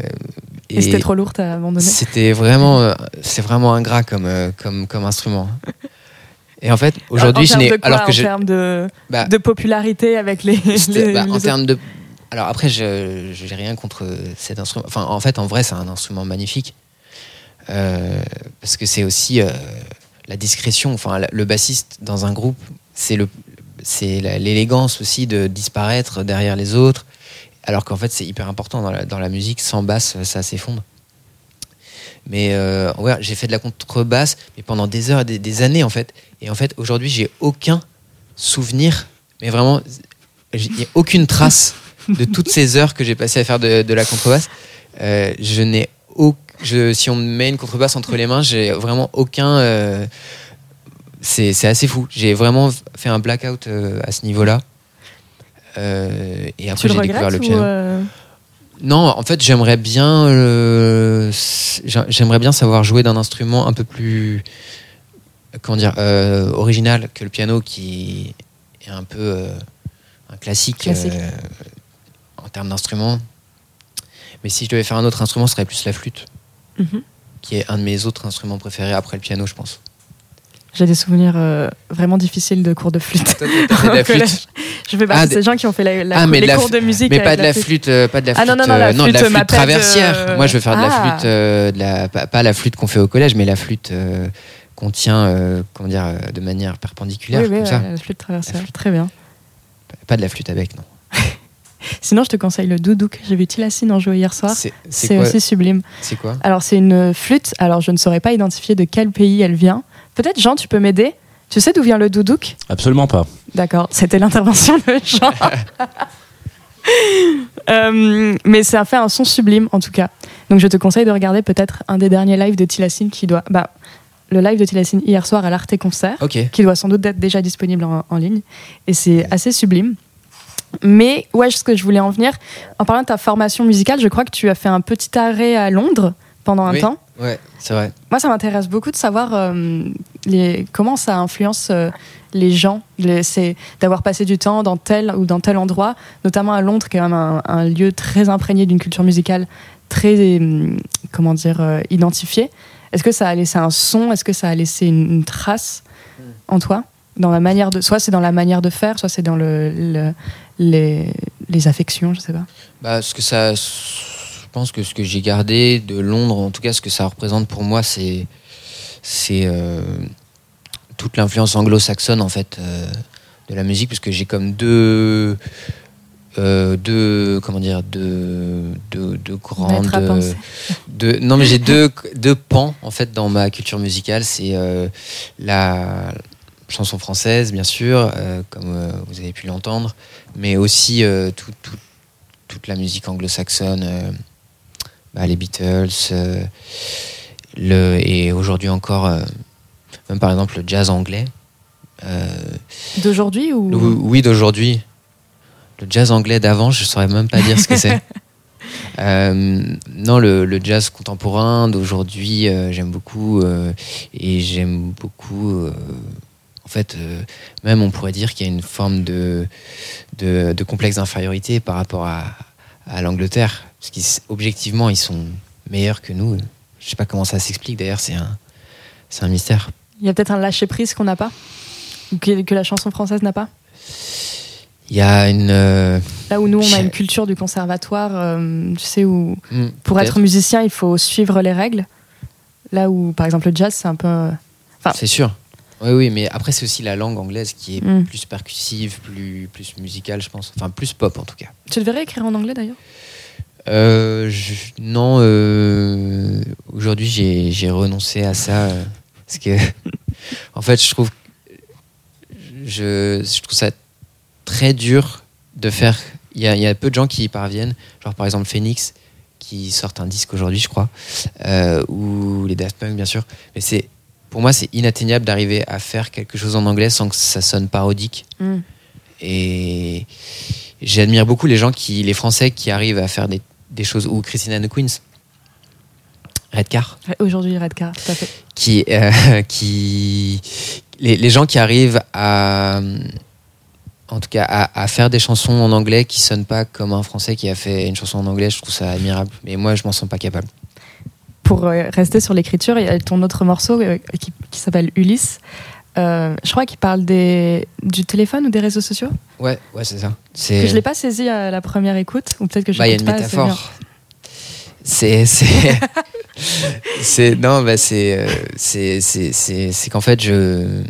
Et, c'était trop lourd, t'as abandonné c'était vraiment, c'est vraiment ingrat comme, euh, comme, comme instrument. Et en fait, aujourd'hui, je n'ai, alors que en je, termes de, bah, de popularité avec les. bah, les en termes de, alors après, je, j'ai rien contre cet instrument. Enfin, en fait, en vrai, c'est un instrument magnifique parce que c'est aussi euh, la discrétion. Enfin, le bassiste dans un groupe, c'est le, c'est l'élégance aussi de disparaître derrière les autres. Alors qu'en fait, c'est hyper important dans la, musique. Sans basse, ça s'effondre. Mais euh, ouais, j'ai fait de la contrebasse, mais pendant des heures des, des années en fait. Et en fait, aujourd'hui, j'ai aucun souvenir, mais vraiment, il n'y a aucune trace de toutes ces heures que j'ai passées à faire de, la contrebasse. Euh, je n'ai au- je, si on me met une contrebasse entre les mains, j'ai vraiment aucun. euh, c'est assez fou. J'ai vraiment fait un blackout euh, à ce niveau-là. Euh, et après, j'ai découvert le piano. euh, Non, en fait, j'aimerais bien, j'a- j'aimerais bien savoir jouer d'un instrument un peu plus, comment dire, original que le piano, qui est un peu un classique, Classique. en termes d'instrument. Mais si je devais faire un autre instrument, ce serait plus la flûte, mhm. qui est un de mes autres instruments préférés après le piano, je pense. J'ai des souvenirs euh, vraiment difficiles de cours de flûte. Toi, de la flûte, Je fais partie Ah, de ces gens qui ont fait la, la- Ah, mais les la cours de musique. mais pas avec de la flûte, euh, pas de la Ah, flûte, non, non, non, la euh, de la flûte traversière. Moi, je veux faire de la Ah. flûte, euh, de la, pas, pas la flûte qu'on fait au collège, mais la flûte euh, qu'on tient, euh, comment dire, euh, de manière perpendiculaire, Oui, oui, comme ça. ouais, la flûte traversière. Très bien. Pas de la flûte avec, non. Sinon, je te conseille le doudouk. J'ai vu Tilassine en jouer hier soir. C'est aussi sublime. C'est quoi Alors, c'est une flûte. Alors, je ne saurais pas identifier de quel pays elle vient. Peut-être, Jean, tu peux m'aider Tu sais d'où vient le doudouk? Absolument pas. D'accord, c'était l'intervention de Jean. Euh, mais ça fait un son sublime, en tout cas. Donc, je te conseille de regarder peut-être un des derniers lives de Tilassine qui doit. Bah, le live de Tilassine hier soir à l'Arte Concert. Qui doit sans doute être déjà disponible en, en ligne. Et c'est assez sublime. Mais ouais, ce que je voulais en venir, en parlant de ta formation musicale, je crois que tu as fait un petit arrêt à Londres pendant un Oui. temps. Ouais, c'est vrai. Moi, ça m'intéresse beaucoup de savoir euh, les, comment ça influence euh, les gens. C'est d'avoir passé du temps dans tel ou dans tel endroit, notamment à Londres, qui est quand même un, un lieu très imprégné d'une culture musicale très, hum, comment dire, euh, identifiée. Est-ce que ça a laissé un son? Est-ce que ça a laissé une, une trace en toi? Dans la manière de, soit c'est dans la manière de faire, soit c'est dans le, le- les, les affections, je sais pas. Bah, ce que ça, je pense que ce que j'ai gardé de Londres, en tout cas, ce que ça représente pour moi, c'est, c'est euh, toute l'influence anglo-saxonne en fait euh, de la musique, parce que j'ai comme deux, euh, deux, comment dire, deux, deux, deux grandes. Deux- non, mais j'ai deux, deux pans en fait dans ma culture musicale. C'est euh, la chanson française, bien sûr, euh, comme euh, vous avez pu l'entendre, mais aussi euh, tout- tout- toute la musique anglo-saxonne, euh, bah, les Beatles, le, et aujourd'hui encore, même par exemple le jazz anglais. D'aujourd'hui ou le- oui, d'aujourd'hui. Le jazz anglais d'avant, je saurais même pas dire ce que c'est. Non, le, le jazz contemporain d'aujourd'hui, j'aime beaucoup. et j'aime beaucoup. En fait, euh, même on pourrait dire qu'il y a une forme de, de, de complexe d'infériorité par rapport à, à l'Angleterre. Parce qu'objectivement, ils sont meilleurs que nous. Je sais pas comment ça s'explique d'ailleurs, c'est un, c'est un mystère. Il y a peut-être un lâcher prise qu'on n'a pas ou que, que la chanson française n'a pas? Il y a une. euh, Là où nous on a une culture du conservatoire, euh, tu sais où hmm, pour être musicien il faut suivre les règles. Là où par exemple le jazz c'est un peu C'est sûr. Oui, oui, mais après, c'est aussi la langue anglaise qui est Mm. plus percussive, plus, plus musicale, je pense. Enfin, plus pop en tout cas. Tu devrais écrire en anglais d'ailleurs? Euh, je- non, euh, aujourd'hui, j'ai renoncé à ça. euh, parce que, en fait, je trouve, je, je trouve ça très dur de faire. Il y a, y a peu de gens qui y parviennent. Genre, par exemple, Phoenix, qui sortent un disque aujourd'hui, je crois, ou les Daft Punk, bien sûr. Mais c'est, pour moi, c'est inatteignable d'arriver à faire quelque chose en anglais sans que ça sonne parodique. Mm. Et j'admire beaucoup les gens qui, les Français qui arrivent à faire des, des choses, ou Christina the Queens, Redcar, Aujourd'hui, Redcar, tout à fait. qui, euh, qui, les, les gens qui arrivent à, en tout cas, à, à faire des chansons en anglais qui sonnent pas comme un Français qui a fait une chanson en anglais, je trouve ça admirable. Mais moi, je m'en sens pas capable. Pour euh, rester sur l'écriture, il y a ton autre morceau euh, qui, qui s'appelle Ulysse. Euh, je crois qu'il parle des, du téléphone ou des réseaux sociaux. Ouais, ouais, c'est ça. Que C'est, je l'ai pas saisi à la première écoute, ou peut-être que je bah, il y a une métaphore. C'est, c'est, c'est, non, bah, c'est, c'est, c'est, c'est, qu'en fait, je,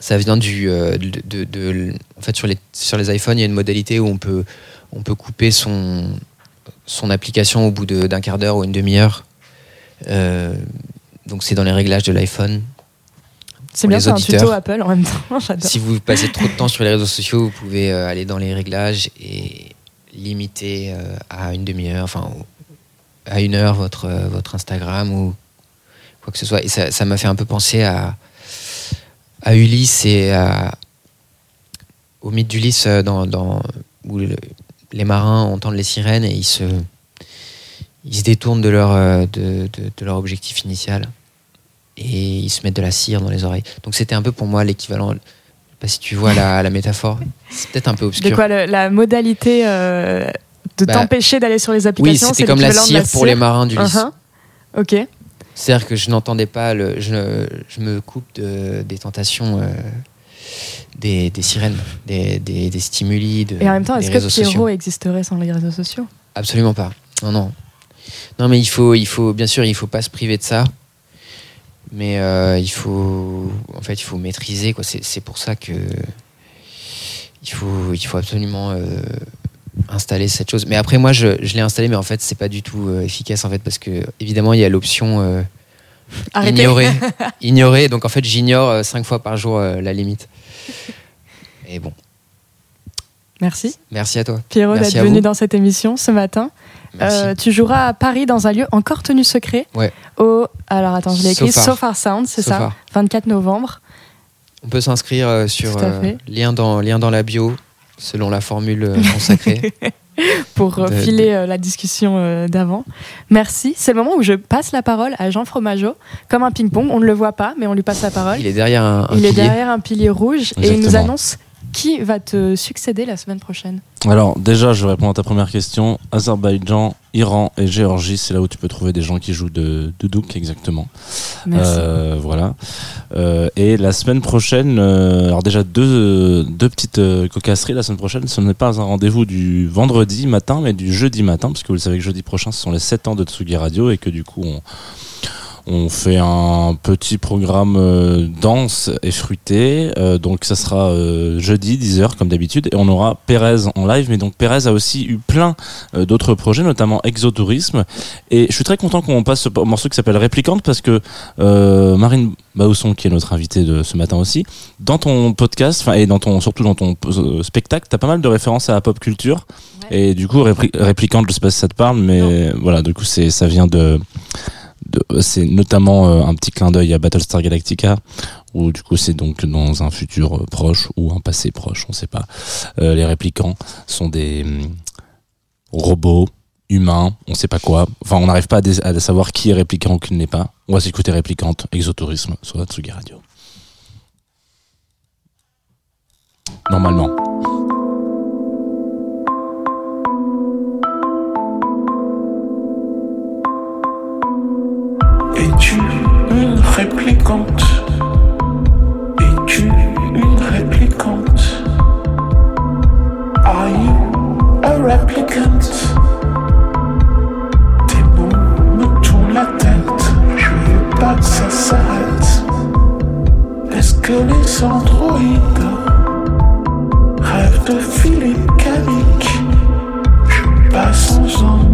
ça vient du, de, de- de- en fait, sur les, sur les iPhones, il y a une modalité où on peut, on peut couper son, son application au bout de- d'un quart d'heure ou une demi-heure. Euh, donc, c'est dans les réglages de l'iPhone. C'est bien, c'est un tuto Apple en même temps. Si vous passez trop de temps sur les réseaux sociaux, vous pouvez euh, aller dans les réglages et limiter euh, à une demi-heure, enfin à une heure votre, votre Instagram ou quoi que ce soit. Et ça m'a fait un peu penser à, à Ulysse et à- au mythe d'Ulysse dans, dans- où le- les marins entendent les sirènes et ils se, ils se détournent de leur, euh, de, de- de leur objectif initial et ils se mettent de la cire dans les oreilles. Donc c'était un peu pour moi l'équivalent. Je sais pas si tu vois la, la métaphor. C'est peut-être un peu De obscur. quoi le- la modalité euh, de Bah, t'empêcher d'aller sur les oui, applications c'était c'est comme la l'équivalent de cire pour les marins d'Ulysse. Uh-huh. Ok. C'est-à-dire que je n'entendais pas, le, je, je me coupe de- des tentations euh, des, des sirènes, des, des, des stimuli, de, Et en même temps, est-ce que Pierrot sociaux. existerait sans les réseaux sociaux? Absolument pas. Non, non. Non, mais il faut, il faut, bien sûr, il faut pas se priver de ça. Mais euh, il faut, en fait, il faut maîtriser. Quoi. C'est, c'est pour ça que il faut, il faut absolument euh, installer cette chose. Mais après, moi, je, je l'ai installé, mais en fait, c'est pas du tout euh, efficace, en fait, parce que évidemment, il y a l'option ignorer, ignorer. Donc, en fait, j'ignore cinq fois par jour la limite. Et bon, Merci. merci à toi. Pierrot d'être venu vous. dans cette émission ce matin. Euh, tu joueras à Paris dans un lieu encore tenu secret. Ouais. Au, alors attends, je l'ai écrit. So Far. So Far Sound, c'est So ça. Far. 24 novembre. On peut s'inscrire euh, sur euh, lien, dans, lien dans la bio, selon la formule consacrée. pour euh, De- filer la discussion d'avant. Merci. C'est le moment où je passe la parole à Jean Fromageau, comme un ping-pong. On ne le voit pas, mais on lui passe la parole. Il est derrière un, un Il est pilier. derrière un pilier rouge et il nous annonce qui va te succéder la semaine prochaine. Alors déjà, je réponds à ta première question. Azerbaïdjan, Iran et Géorgie, c'est là où tu peux trouver des gens qui jouent de, de douk exactement. Merci. Euh, voilà. Euh, et la semaine prochaine, euh, alors déjà deux, deux petites cocasseries la semaine prochaine. Ce n'est pas un rendez-vous du vendredi matin, mais du jeudi matin, parce que vous le savez que jeudi prochain, ce sont les 7 ans de Tsugi Radio et que du coup, on, on fait un petit programme euh, dense et fruité. Euh, donc ça sera euh, jeudi 10h comme d'habitude et on aura Pérez en live. Mais donc Pérez a aussi eu plein euh, d'autres projets, notamment Exotourisme. Et je suis très content qu'on passe ce morceau qui s'appelle Réplicante parce que euh, Marine Bausson, qui est notre invitée de ce matin aussi, dans ton podcast, enfin et dans ton surtout dans ton euh, spectacle, t'as pas mal de références à la pop culture. Et du coup, répli- Réplicante, je sais pas si ça te parle, mais voilà, du coup, c'est ça vient de- c'est notamment euh, un petit clin d'œil à Battlestar Galactica où du coup c'est donc dans un futur euh, proche ou un passé proche on sait pas. Euh, les réplicants sont des hum, robots humains on sait pas quoi. Enfin on n'arrive pas à, savoir qui est réplicant ou qui ne l'est pas. On va s'écouter réplicante exotourisme sur la Tsugi Radio. Normalement Es-tu une réplicante? Es-tu une réplicante? Are you a replicant? Tes mots me tournent la tête. Je veux pas que ça Est-ce que les androïdes Rêvent de filer Je passe homme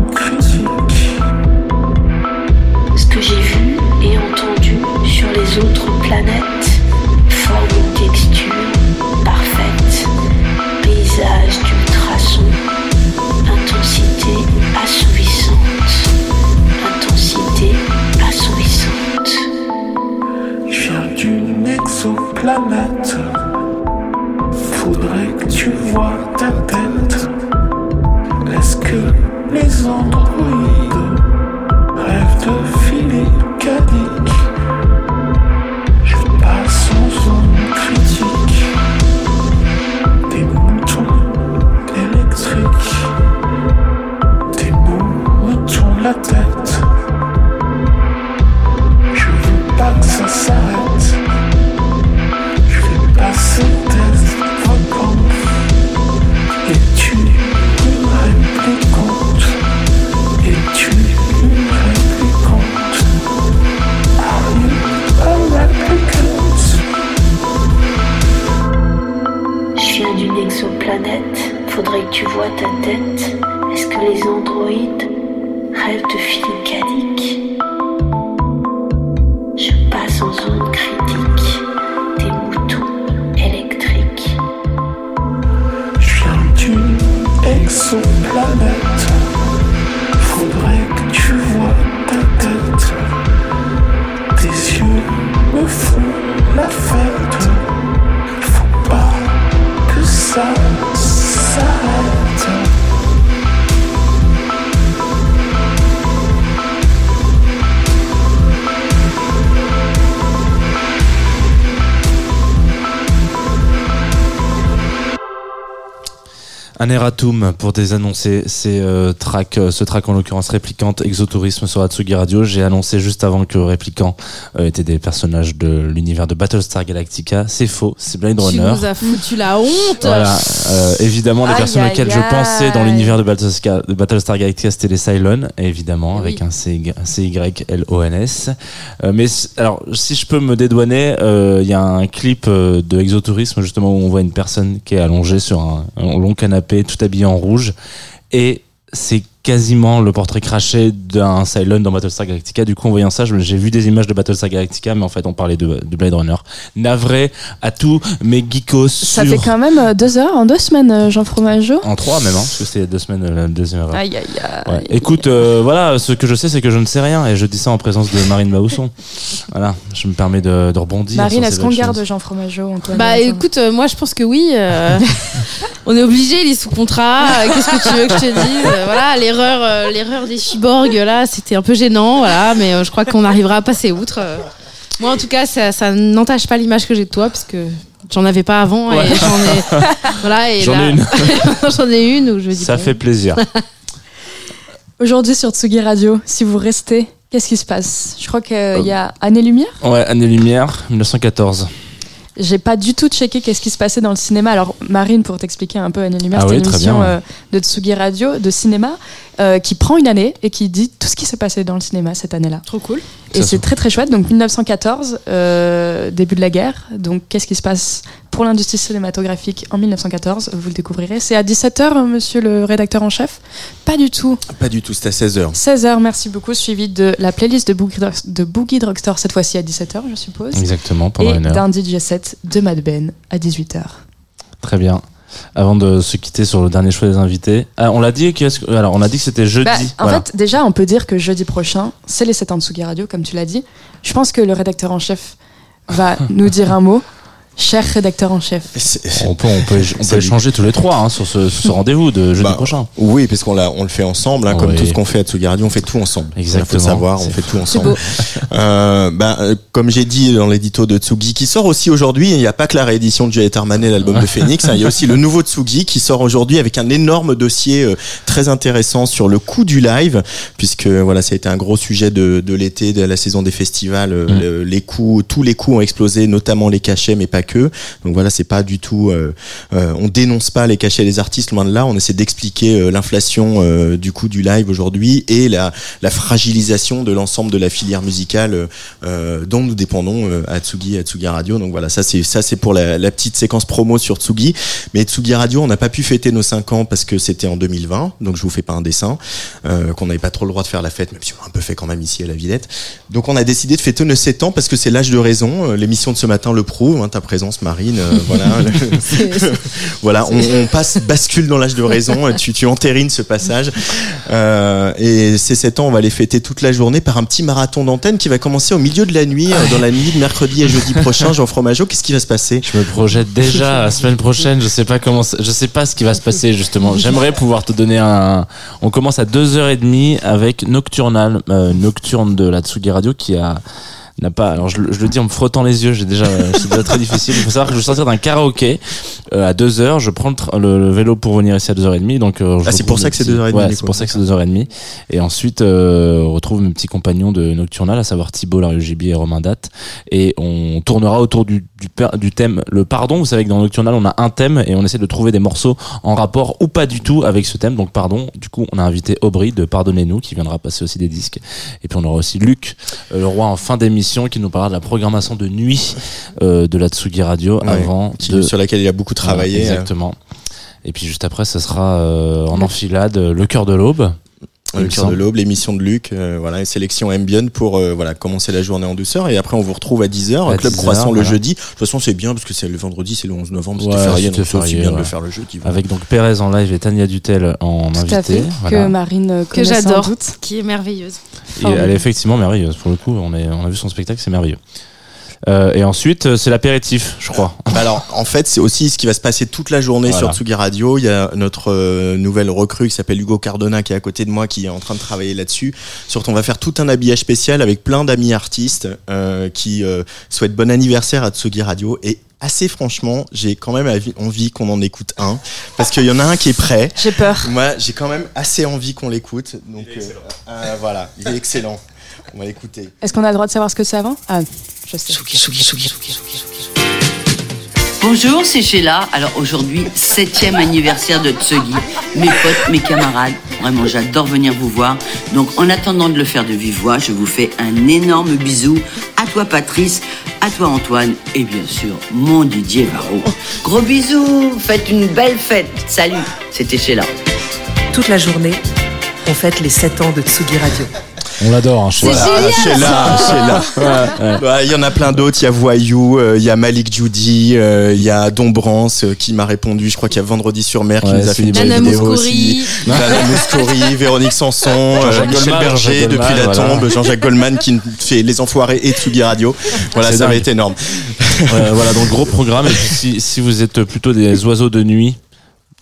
Faudrait que tu vois ta tête. Est-ce que les androïdes Un pour désannoncer ces euh, tracks, euh, ce track en l'occurrence Réplicante Exotourisme sur Atsugi Radio. J'ai annoncé juste avant que Réplicant euh, étaient des personnages de l'univers de Battlestar Galactica. C'est faux, c'est Blade Tu Runner. nous as foutu la honte. Voilà, euh, évidemment, les Aïe, personnes aïe, auxquelles je pensais dans l'univers de Battlestar, de Battlestar Galactica, c'était les Cylons, évidemment, Oui. avec un CY C-Y-L-O-N-S. Euh, mais alors, si je peux me dédouaner, euh, il y a un clip euh, de Exotourisme, justement, où on voit une personne qui est allongée sur un, un long canapé, tout habillée en rouge, et c'est quasiment le portrait craché d'un Cylon dans Battlestar Galactica. Du coup, en voyant ça, j'ai vu des images de Battlestar Galactica, mais en fait, on parlait de, de Blade Runner. Navré à tous mes geekos Ça sur... fait quand même euh, deux heures en deux semaines, euh, Jean Fromageau. En trois même, hein, parce que c'était deux semaines euh, la deuxième erreur. Aïe, aïe, aïe. Ouais. Écoute, euh, voilà, ce que je sais, c'est que je ne sais rien, et je dis ça en présence de Marine Mausson. voilà, je me permets de, de rebondir. Marine, est-ce qu'on garde choses. Jean Fromageau Antoine Bah écoute, euh, moi je pense que oui. euh, on est obligé, il est sous contrat. Qu'est-ce que tu veux que je te dise? Voilà, l'erreur, euh, l'erreur des cyborgs là, c'était un peu gênant, voilà, mais euh, je crois qu'on arrivera à passer outre. euh. Moi en tout cas, ça, ça n'entache pas l'image que j'ai de toi parce que j'en avais pas avant Ouais. et j'en ai. Voilà, et J'en là- ai une. j'en ai une où je me dis. Ça bon. fait plaisir. Aujourd'hui sur Tsugi Radio, si vous restez, qu'est-ce qui se passe? Je crois qu'il y a Année Lumière? Ouais, Année Lumière, 1914. J'ai pas du tout checké qu'est-ce qui se passait dans le cinéma. Alors Marine, pour t'expliquer un peu Année Lumière, Ah c'était oui, une émission bien. euh, de Tsugi Radio, de cinéma, euh, qui prend une année et qui dit tout ce qui s'est passé dans le cinéma cette année-là. Trop cool. Et c'est c'est- très très chouette. Donc 1914, euh, début de la guerre. Donc qu'est-ce qui se passe pour l'industrie cinématographique en 1914 Vous le découvrirez. C'est à 17h, monsieur le rédacteur en chef? Pas du tout. Pas du tout, c'est à 16h. 16h, merci beaucoup. Suivi de la playlist de Boogie, Drug- de Boogie Drugstore, cette fois-ci à 17h, je suppose. Exactement, pendant Et une heure. d'un DJ set de Mad Ben à 18h. Très bien. Avant de se quitter sur le dernier choix des invités, ah, on l'a dit, que- alors on a dit que c'était jeudi. Bah, en voilà. fait, déjà, on peut dire que jeudi prochain, c'est les 7 ans de Tsugi Radio, comme tu l'as dit. Je pense que le rédacteur en chef va nous dire un mot. Cher rédacteur en chef. on peut, on peut, on peut échanger tous les trois hein, sur ce, rendez-vous de jeudi Bah, prochain. Oui, parce qu'on on le fait ensemble, hein, comme Oui. tout ce qu'on fait à Tsugi Radio, on fait tout ensemble. Il faut Exactement. le savoir, on fait tout beau. ensemble. Euh, bah, euh, comme j'ai dit dans l'édito de Tsugi, qui sort aussi aujourd'hui, il n'y a pas que la réédition de Juliette Armanet, l'album de Phoenix, hein, il y a aussi le nouveau Tsugi qui sort aujourd'hui avec un énorme dossier euh, très intéressant sur le coût du live, puisque voilà, ça a été un gros sujet de, de l'été, de la saison des festivals. euh, Mm. le- les coûts, tous les coûts ont explosé, notamment les cachets, mais pas que. Donc voilà, c'est pas du tout. euh, euh, on dénonce pas les cachets des artistes, loin de là. On essaie d'expliquer euh, l'inflation euh, du coût du live aujourd'hui et la, la fragilisation de l'ensemble de la filière musicale euh, dont nous dépendons à Tsugi, à Tsugi Radio. Donc voilà, ça c'est ça c'est pour la, la petite séquence promo sur Tsugi. Mais Tsugi Radio, on n'a pas pu fêter nos 5 ans parce que c'était en 2020. Donc je vous fais pas un dessin, qu'on n'avait pas trop le droit de faire la fête, même si on a un peu fait quand même ici à la Villette. Donc on a décidé de fêter nos 7 ans parce que c'est l'âge de raison. L'émission de ce matin le prouve. hein, présence, Marine. euh, voilà. voilà, on, on passe, bascule dans l'âge de raison. euh, Tu, tu entérines ce passage. Euh, et ces 7 ans, on va les fêter toute la journée par un petit marathon d'antenne qui va commencer au milieu de la nuit, euh, dans la nuit de mercredi et jeudi prochain. Jean Fromageau, qu'est-ce qui va se passer? Je me projette déjà la semaine prochaine. Je sais pas comment, ça- je sais pas ce qui va se passer justement. J'aimerais pouvoir te donner un. On commence à 2h30 avec Nocturnal, euh, Nocturne de la Tsugi Radio qui a n'a pas. Alors je, je le dis en me frottant les yeux. J'ai déjà, c'est déjà très difficile. Il faut savoir que je vais sortir d'un karaoké euh, à 2h. Je prends le, le- le vélo pour venir ici à 2h30. Donc euh, Ah, c'est pour ça que c'est petits- 2h30, Ouais, c'est pour ça que c'est 2h30. Et ensuite, euh, on retrouve mes petits compagnons de Nocturnal, à savoir Thibault, Larugib et Romain Date. Et on tournera autour du, du, du thème le pardon. Vous savez que dans Nocturnal, on a un thème et on essaie de trouver des morceaux en rapport ou pas du tout avec ce thème. Donc pardon. Du coup, on a invité Aubry de Pardonnez-nous qui viendra passer aussi des disques. Et puis on aura aussi Luc, euh, le roi en fin d'émission, qui nous parlera de la programmation de nuit euh, de la Tsugi Radio Ouais, avant de sur laquelle il a beaucoup travaillé. Voilà, exactement. Et puis juste après, ça sera euh, en enfilade euh, le cœur de l'aube. Le cœur de l'aube, l'émission de Luc, euh, voilà, une sélection ambient pour euh, voilà commencer la journée en douceur et après on vous retrouve à 10h, À Club 10h, Croissant le voilà. jeudi. De toute façon, c'est bien parce que c'est le vendredi, c'est le 11 novembre, c'était Ouais, férié, donc c'est aussi bien de ouais. le faire le jeudi. voilà. Avec donc Pérez en live et Tania Dutel en Tout invité. à fait, Voilà. que Marine Que j'adore, qui est merveilleuse. Et elle est effectivement merveilleuse. Pour le coup, on, est, on a vu son spectacle, c'est merveilleux. Euh, et ensuite, euh, c'est l'apéritif, je crois. Bah alors, en fait, c'est aussi ce qui va se passer toute la journée Voilà. sur Tsugi Radio. Il y a notre euh, nouvelle recrue qui s'appelle Hugo Cardona qui est à côté de moi, qui est en train de travailler là-dessus. Surtout, on va faire tout un habillage spécial avec plein d'amis artistes euh, qui euh, souhaitent bon anniversaire à Tsugi Radio. Et assez franchement, j'ai quand même envie qu'on en écoute un, parce qu'il y en a un qui est prêt. J'ai peur. Moi, j'ai quand même assez envie qu'on l'écoute. Donc euh, euh, voilà, il est excellent. On va l'écouter. Est-ce qu'on a le droit de savoir ce que c'est avant? Ah, je sais. Bonjour, c'est Sheila. Alors aujourd'hui, septième anniversaire de Tsugi. Mes potes, mes camarades. Vraiment, j'adore venir vous voir. Donc en attendant de le faire de vive voix, je vous fais un énorme bisou. À toi Patrice, à toi Antoine et bien sûr mon Didier Varro. Gros bisous, faites une belle fête. Salut, c'était Sheila. Toute la journée, on fête les 7 ans de Tsugi Radio. On l'adore, hein, Sheila, Sheila. Ouais, Il y en a plein d'autres. Il y a Voyou, euh, il y a Malik Judy, euh, il y a Dombrance euh, qui m'a répondu. Je crois qu'il y a Vendredi sur Mer qui Ouais, nous a fait une belle vidéo aussi. Nana Mouskouri, Véronique Sanson, euh, Jean-Jacques Michel Goldman, Berger depuis la tombe, voilà. Jean-Jacques Goldman qui fait Les Enfoirés et Tsugi Radio. Voilà, ça va être énorme. Euh, voilà, donc gros programme. Et puis si, si vous êtes plutôt des oiseaux de nuit,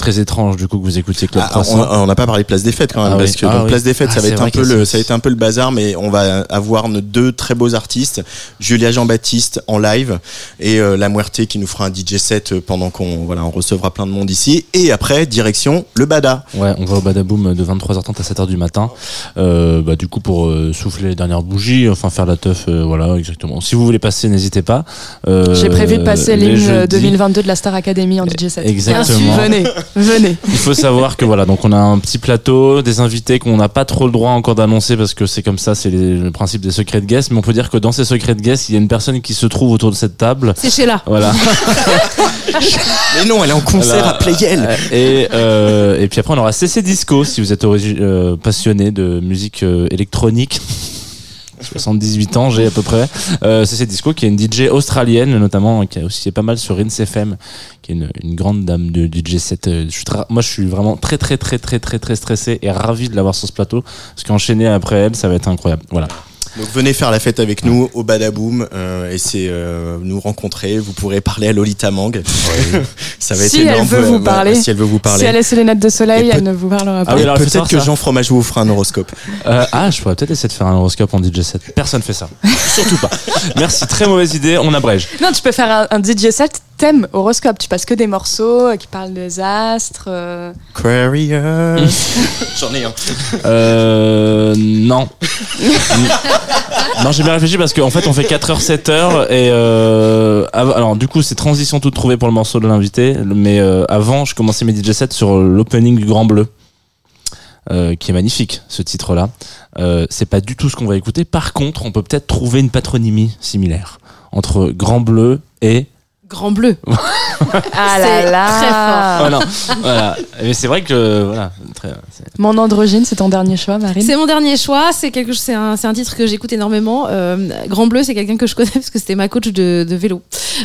très étrange du coup que vous écoutiez Club Ah, Croissant. on n'a pas parlé de Place des Fêtes quand même Ah parce oui. que Ah donc, oui. Place des Fêtes Ah, ça va c'est être un peu a le ça va être un peu le bazar mais on va avoir nos deux très beaux artistes Julia Jean-Baptiste en live et euh, La Muerte qui nous fera un DJ set euh, pendant qu'on voilà on recevra plein de monde ici et après direction le Bada. Ouais, on va au Badaboom de 23h30 à 7h du matin. Euh, bah, du coup, pour euh, souffler les dernières bougies, enfin faire la teuf, euh, voilà, exactement. Si vous voulez passer, n'hésitez pas. Euh, J'ai prévu de passer l'hymne jeudis. 2022 de la Star Academy en DJ set. Exactement. Venez, venez. Il faut savoir que voilà, donc on a un petit plateau, des invités qu'on n'a pas trop le droit encore d'annoncer parce que c'est comme ça, c'est le principe des secrets de guest. Mais on peut dire que dans ces secrets de guest, il y a une personne qui se trouve autour de cette table. C'est Sheila. Voilà. Mais non, elle est en concert Voilà. à Playel. Et, euh, et puis après, on aura CC Disco si vous êtes euh, passionné de musique euh, électronique. 78 ans, j'ai à peu près. Euh, CC Disco, qui est une DJ australienne, notamment, qui a aussi pas mal sur Rinse FM, qui est une, grande dame de DJ set. Euh, moi, je suis vraiment très, très, très, très, très, très stressé et ravi de l'avoir sur ce plateau, parce qu'enchaîner après elle, ça va être incroyable. Voilà. Donc venez faire la fête avec nous au Badaboom euh, et c'est euh, nous rencontrer. Vous pourrez parler à Lolita Mang. ça va être Si elle veut vous parler. Si elle veut vous parler. Si elle laisse les lunettes de soleil, Et elle ne vous parlera pas. Ah oui, alors, Peut-être que ça. Jean Fromageau vous fera un horoscope. Euh, ah, je pourrais peut-être essayer de faire un horoscope en DJ set. Personne fait ça. Surtout pas. Merci, très mauvaise idée, on abrège. Non, tu peux faire un, un DJ set thème horoscope. Tu passes que des morceaux euh, qui parlent des astres. euh. Aquarius. J'en ai un. Euh, non. non, j'ai bien réfléchi parce qu'en fait, on fait 4h, 7h et euh, av- alors du coup, c'est transition toute trouvée pour le morceau de l'invité, mais euh, avant, je commençais mes DJ sets sur l'opening du Grand Bleu. euh, qui est magnifique ce titre-là. Euh, c'est pas du tout ce qu'on va écouter. Par contre, on peut peut-être trouver une patronymie similaire entre Grand Bleu et Grand bleu. Ah C'est là là très fort. voilà, voilà. Mais c'est vrai que voilà, très, c'est- Mon androgyne, c'est ton dernier choix, Marine C'est mon dernier choix. C'est quelque, c'est un, c'est un titre que j'écoute énormément. Euh, Grand Bleu, c'est quelqu'un que je connais parce que c'était ma coach de, de vélo.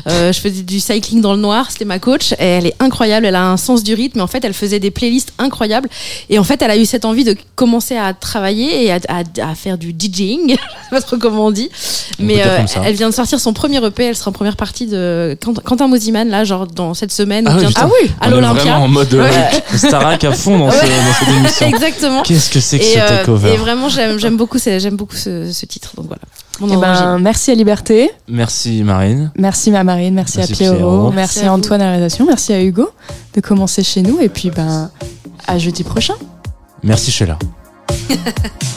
Euh, je faisais du cycling dans le noir. C'était ma coach. Et elle est incroyable. Elle a un sens du rythme. Et en fait, elle faisait des playlists incroyables. Et en fait, elle a eu cette envie de commencer à travailler et à, à- à faire du DJing. je sais pas trop comment on dit. On peut Mais dire euh, comme ça. elle vient de sortir son premier EP. Elle sera en première partie de Quentin- Quentin Mosiman là, genre dans cette semaine. Ah ou oui, bientôt, putain. à On est l'Olympia. vraiment en mode euh, Ouais. Starac à fond dans, ce- dans cette émission. Exactement. Qu'est-ce que c'est que et, ce euh, takeover et vraiment, j'aime beaucoup, ce- j'aime beaucoup ce, ce titre. Donc voilà. Eh ben, merci à Liberté, Merci Marine. merci ma Marine, merci, Merci à Pierrot, Pierrot. merci, Merci à. Antoine à la réalisation, merci à Hugo de commencer chez nous et puis ben à jeudi prochain. Merci Sheila.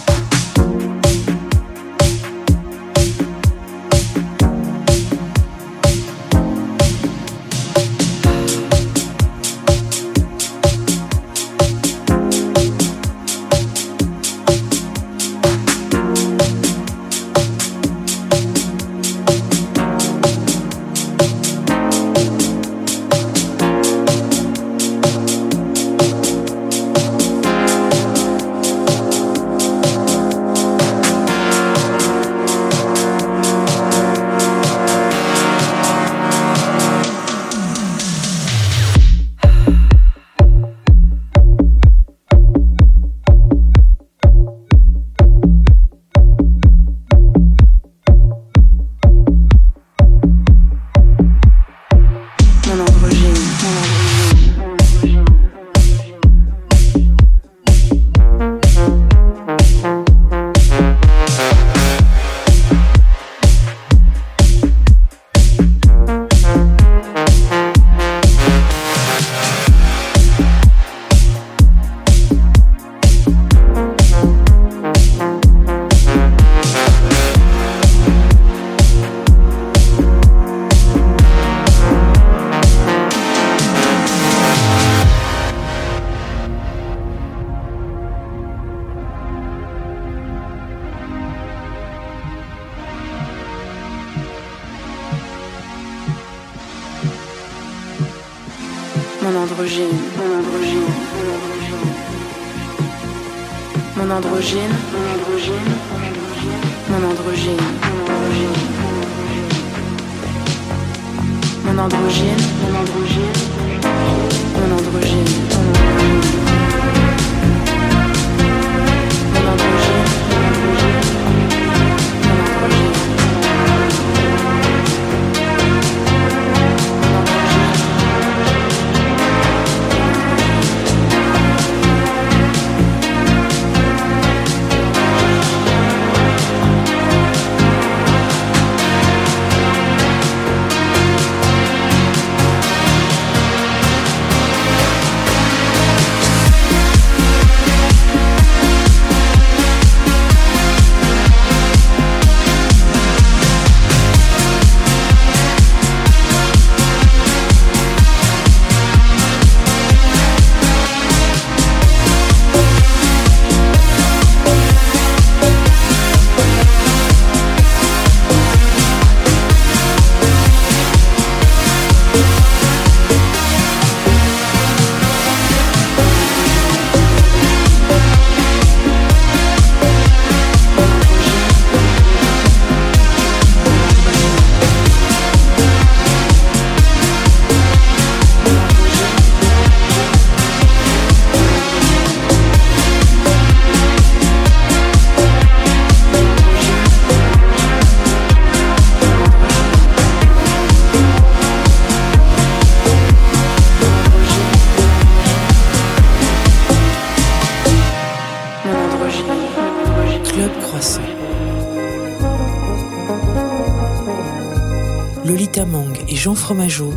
Jean Fromageau